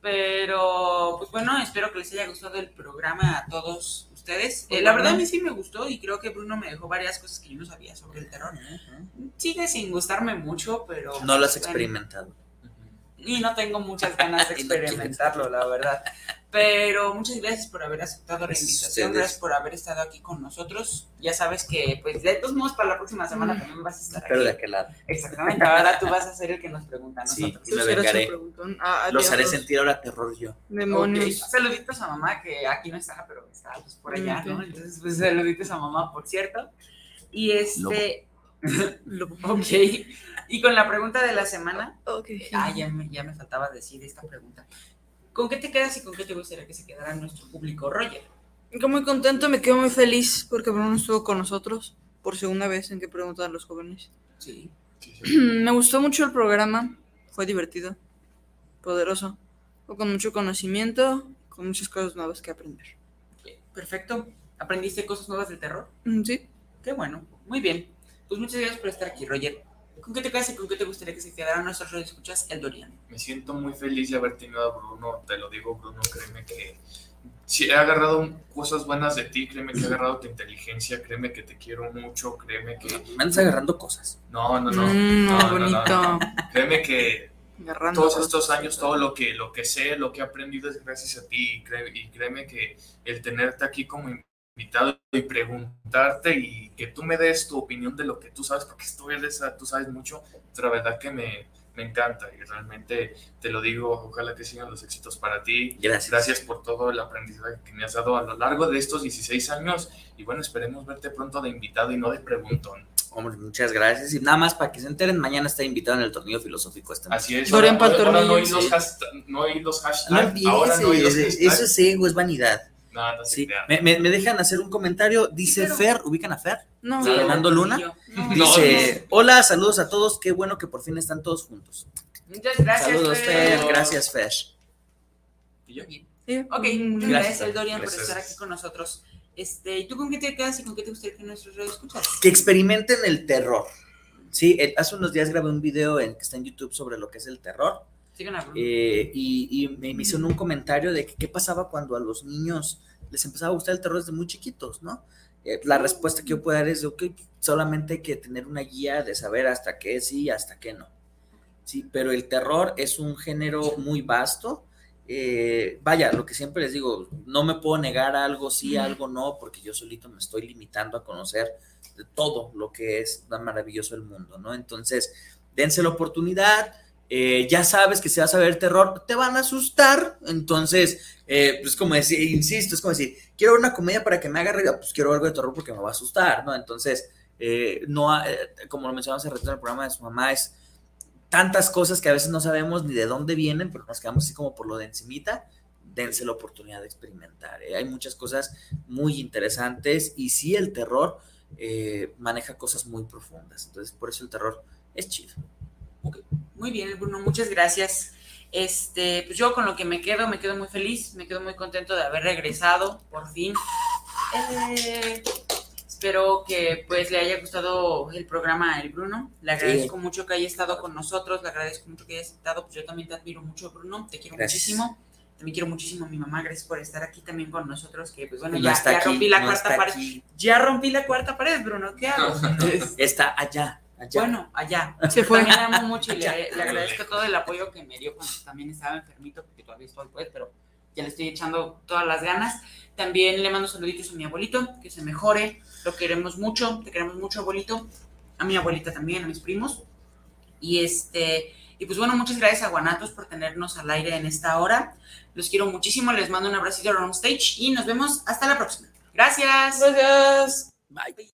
[SPEAKER 2] Pero, pues bueno, espero que les haya gustado el programa a todos ustedes. Eh, la verdad a mí sí me gustó y creo que Bruno me dejó varias cosas que yo no sabía sobre el terror. Sigue sin gustarme mucho, pero...
[SPEAKER 5] No lo has
[SPEAKER 2] bueno,
[SPEAKER 5] experimentado.
[SPEAKER 2] Y no tengo muchas ganas de experimentarlo, la verdad. Pero muchas gracias por haber aceptado la invitación,
[SPEAKER 5] ustedes.
[SPEAKER 2] gracias por haber estado aquí con nosotros. Ya sabes que, pues, de todos modos, para la próxima semana también vas a estar
[SPEAKER 5] Pero de
[SPEAKER 2] aquí.
[SPEAKER 5] aquel lado.
[SPEAKER 2] Exactamente, ahora tú vas a ser el que nos pregunta a
[SPEAKER 5] Sí.
[SPEAKER 2] nosotros.
[SPEAKER 5] Y me vengaré.
[SPEAKER 3] Ah,
[SPEAKER 5] Los haré sentir ahora terror yo.
[SPEAKER 3] Demonios.
[SPEAKER 2] Saluditos a mamá, que aquí no está, pero está pues, por allá, ¿no? Entonces, pues saluditos a mamá, por cierto. Y este.
[SPEAKER 3] Lo-
[SPEAKER 2] ok. Y con la pregunta de la semana. Ah, ya me, ya me faltaba decir esta pregunta. ¿Con qué te quedas y con qué te gustaría que se quedara nuestro público, Roger?
[SPEAKER 3] Yo muy contento, me quedo muy feliz porque Bruno estuvo con nosotros por segunda vez en que preguntan los jóvenes.
[SPEAKER 2] Sí.
[SPEAKER 4] Sí, sí.
[SPEAKER 3] Me gustó mucho el programa, fue divertido, poderoso, fue con mucho conocimiento, con muchas cosas nuevas que aprender.
[SPEAKER 2] Perfecto. ¿Aprendiste cosas nuevas del terror?
[SPEAKER 3] Mm, Sí,
[SPEAKER 2] Qué bueno. Muy bien. Pues muchas gracias por estar aquí, Roger. ¿Con qué te quedas y con qué te gustaría que se quedara nuestros escuchas el Dorian?
[SPEAKER 4] Me siento muy feliz de haber tenido a Bruno, te lo digo Bruno, créeme que si he agarrado cosas buenas de ti, créeme que he agarrado tu inteligencia, créeme que te quiero mucho, créeme que...
[SPEAKER 5] Me andas agarrando cosas.
[SPEAKER 4] No, no, no.
[SPEAKER 3] Mm,
[SPEAKER 4] no, no, no,
[SPEAKER 3] bonito.
[SPEAKER 4] no. Créeme que
[SPEAKER 3] Agarrando
[SPEAKER 4] todos
[SPEAKER 3] cosas.
[SPEAKER 4] estos años, todo lo que, lo que sé, lo que he aprendido es gracias a ti y, cré- y créeme que el tenerte aquí como invitado y preguntarte y que tú me des tu opinión de lo que tú sabes, porque tú eres, tú sabes mucho, la verdad que me, me encanta y realmente te lo digo, ojalá que sigan los éxitos para ti.
[SPEAKER 5] Gracias.
[SPEAKER 4] Gracias por todo el aprendizaje que me has dado a lo largo de estos 16 años y bueno, esperemos verte pronto de invitado y no de preguntón.
[SPEAKER 5] Hombre, muchas gracias. Y nada más para que se enteren, mañana está invitado en el torneo filosófico este
[SPEAKER 4] Así es.
[SPEAKER 3] Dorian
[SPEAKER 4] ahora,
[SPEAKER 3] pa'l
[SPEAKER 4] ahora no hay los
[SPEAKER 3] sí.
[SPEAKER 4] hashtag- no hay los
[SPEAKER 5] No
[SPEAKER 4] hashtags. ahora no hay los
[SPEAKER 5] empieces,
[SPEAKER 4] hashtags.
[SPEAKER 5] eso es ego, es vanidad.
[SPEAKER 4] No, no
[SPEAKER 5] Sí.
[SPEAKER 4] sé
[SPEAKER 5] Me, me- me dejan hacer un comentario. Dice
[SPEAKER 2] pero-
[SPEAKER 5] Fer, ¿ubican a Fer?
[SPEAKER 3] No,
[SPEAKER 2] Sí,
[SPEAKER 5] Fernando Luna. Dice, hola, saludos a todos. Qué bueno que por fin están todos juntos.
[SPEAKER 2] Muchas gracias.
[SPEAKER 5] Saludos,
[SPEAKER 2] Fer.
[SPEAKER 5] Fer. Gracias, Fer.
[SPEAKER 2] ¿Y yo?
[SPEAKER 3] Sí.
[SPEAKER 2] Ok, muchas
[SPEAKER 5] Gracias.
[SPEAKER 2] gracias, Dorian, por estar aquí con nosotros. Este, ¿y tú con qué te quedas y con qué te gustaría que nuestros redes escuchas?
[SPEAKER 5] Que experimenten el terror. Sí, hace unos días grabé un video en, que está en YouTube sobre lo que es el terror. Eh, y, y me, me hicieron un comentario de que qué pasaba cuando a los niños les empezaba a gustar el terror desde muy chiquitos, ¿no? Eh, la respuesta que yo puedo dar es de, ok, solamente hay que tener una guía de saber hasta qué sí y hasta qué no. Sí, pero el terror es un género muy vasto. Eh, vaya, lo que siempre les digo, no me puedo negar a algo sí, a algo no, porque yo solito me estoy limitando a conocer de todo lo que es tan maravilloso el mundo, ¿no? Entonces, dense la oportunidad, eh, ya sabes que si vas a ver terror, te van a asustar. Entonces, eh, pues como decir, insisto, es como decir, quiero ver una comedia para que me haga reír, pues quiero algo de terror porque me va a asustar, ¿no? Entonces, eh, no, eh, como lo mencionamos hace rato en el programa de su mamá, es tantas cosas que a veces no sabemos ni de dónde vienen, pero nos quedamos así como por lo de encimita. Dense la oportunidad de experimentar. ¿eh? Hay muchas cosas muy interesantes y sí el terror eh, maneja cosas muy profundas. Entonces, por eso el terror es chido.
[SPEAKER 2] Muy bien, Bruno, muchas gracias. Este, pues yo con lo que me quedo, me quedo muy feliz, me quedo muy contento de haber regresado, por fin. Eh, espero que pues le haya gustado el programa El Bruno. Le agradezco mucho que haya estado con nosotros, le agradezco mucho que haya estado. Pues yo también te admiro mucho, Bruno, te quiero
[SPEAKER 5] Gracias.
[SPEAKER 2] muchísimo. También quiero muchísimo a mi mamá, gracias por estar aquí también con nosotros, que pues bueno,
[SPEAKER 5] No
[SPEAKER 2] ya, ya
[SPEAKER 5] aquí,
[SPEAKER 2] rompí la
[SPEAKER 5] no
[SPEAKER 2] cuarta pared.
[SPEAKER 5] aquí.
[SPEAKER 2] Ya rompí la cuarta pared, Bruno, ¿qué hago?
[SPEAKER 5] Está allá, allá.
[SPEAKER 2] Bueno, allá.
[SPEAKER 3] Se fue.
[SPEAKER 2] También le amo mucho y le, le agradezco todo el apoyo que me dio cuando también estaba enfermito, porque todavía estoy, pues, pero ya le estoy echando todas las ganas. También le mando saluditos a mi abuelito, que se mejore. Lo queremos mucho, te queremos mucho, abuelito. A mi abuelita también, a mis primos. Y este, y pues bueno, muchas gracias a Guanatos por tenernos al aire en esta hora. Los quiero muchísimo, les mando un abracito on stage y nos vemos hasta la próxima. Gracias.
[SPEAKER 3] Gracias.
[SPEAKER 5] Bye.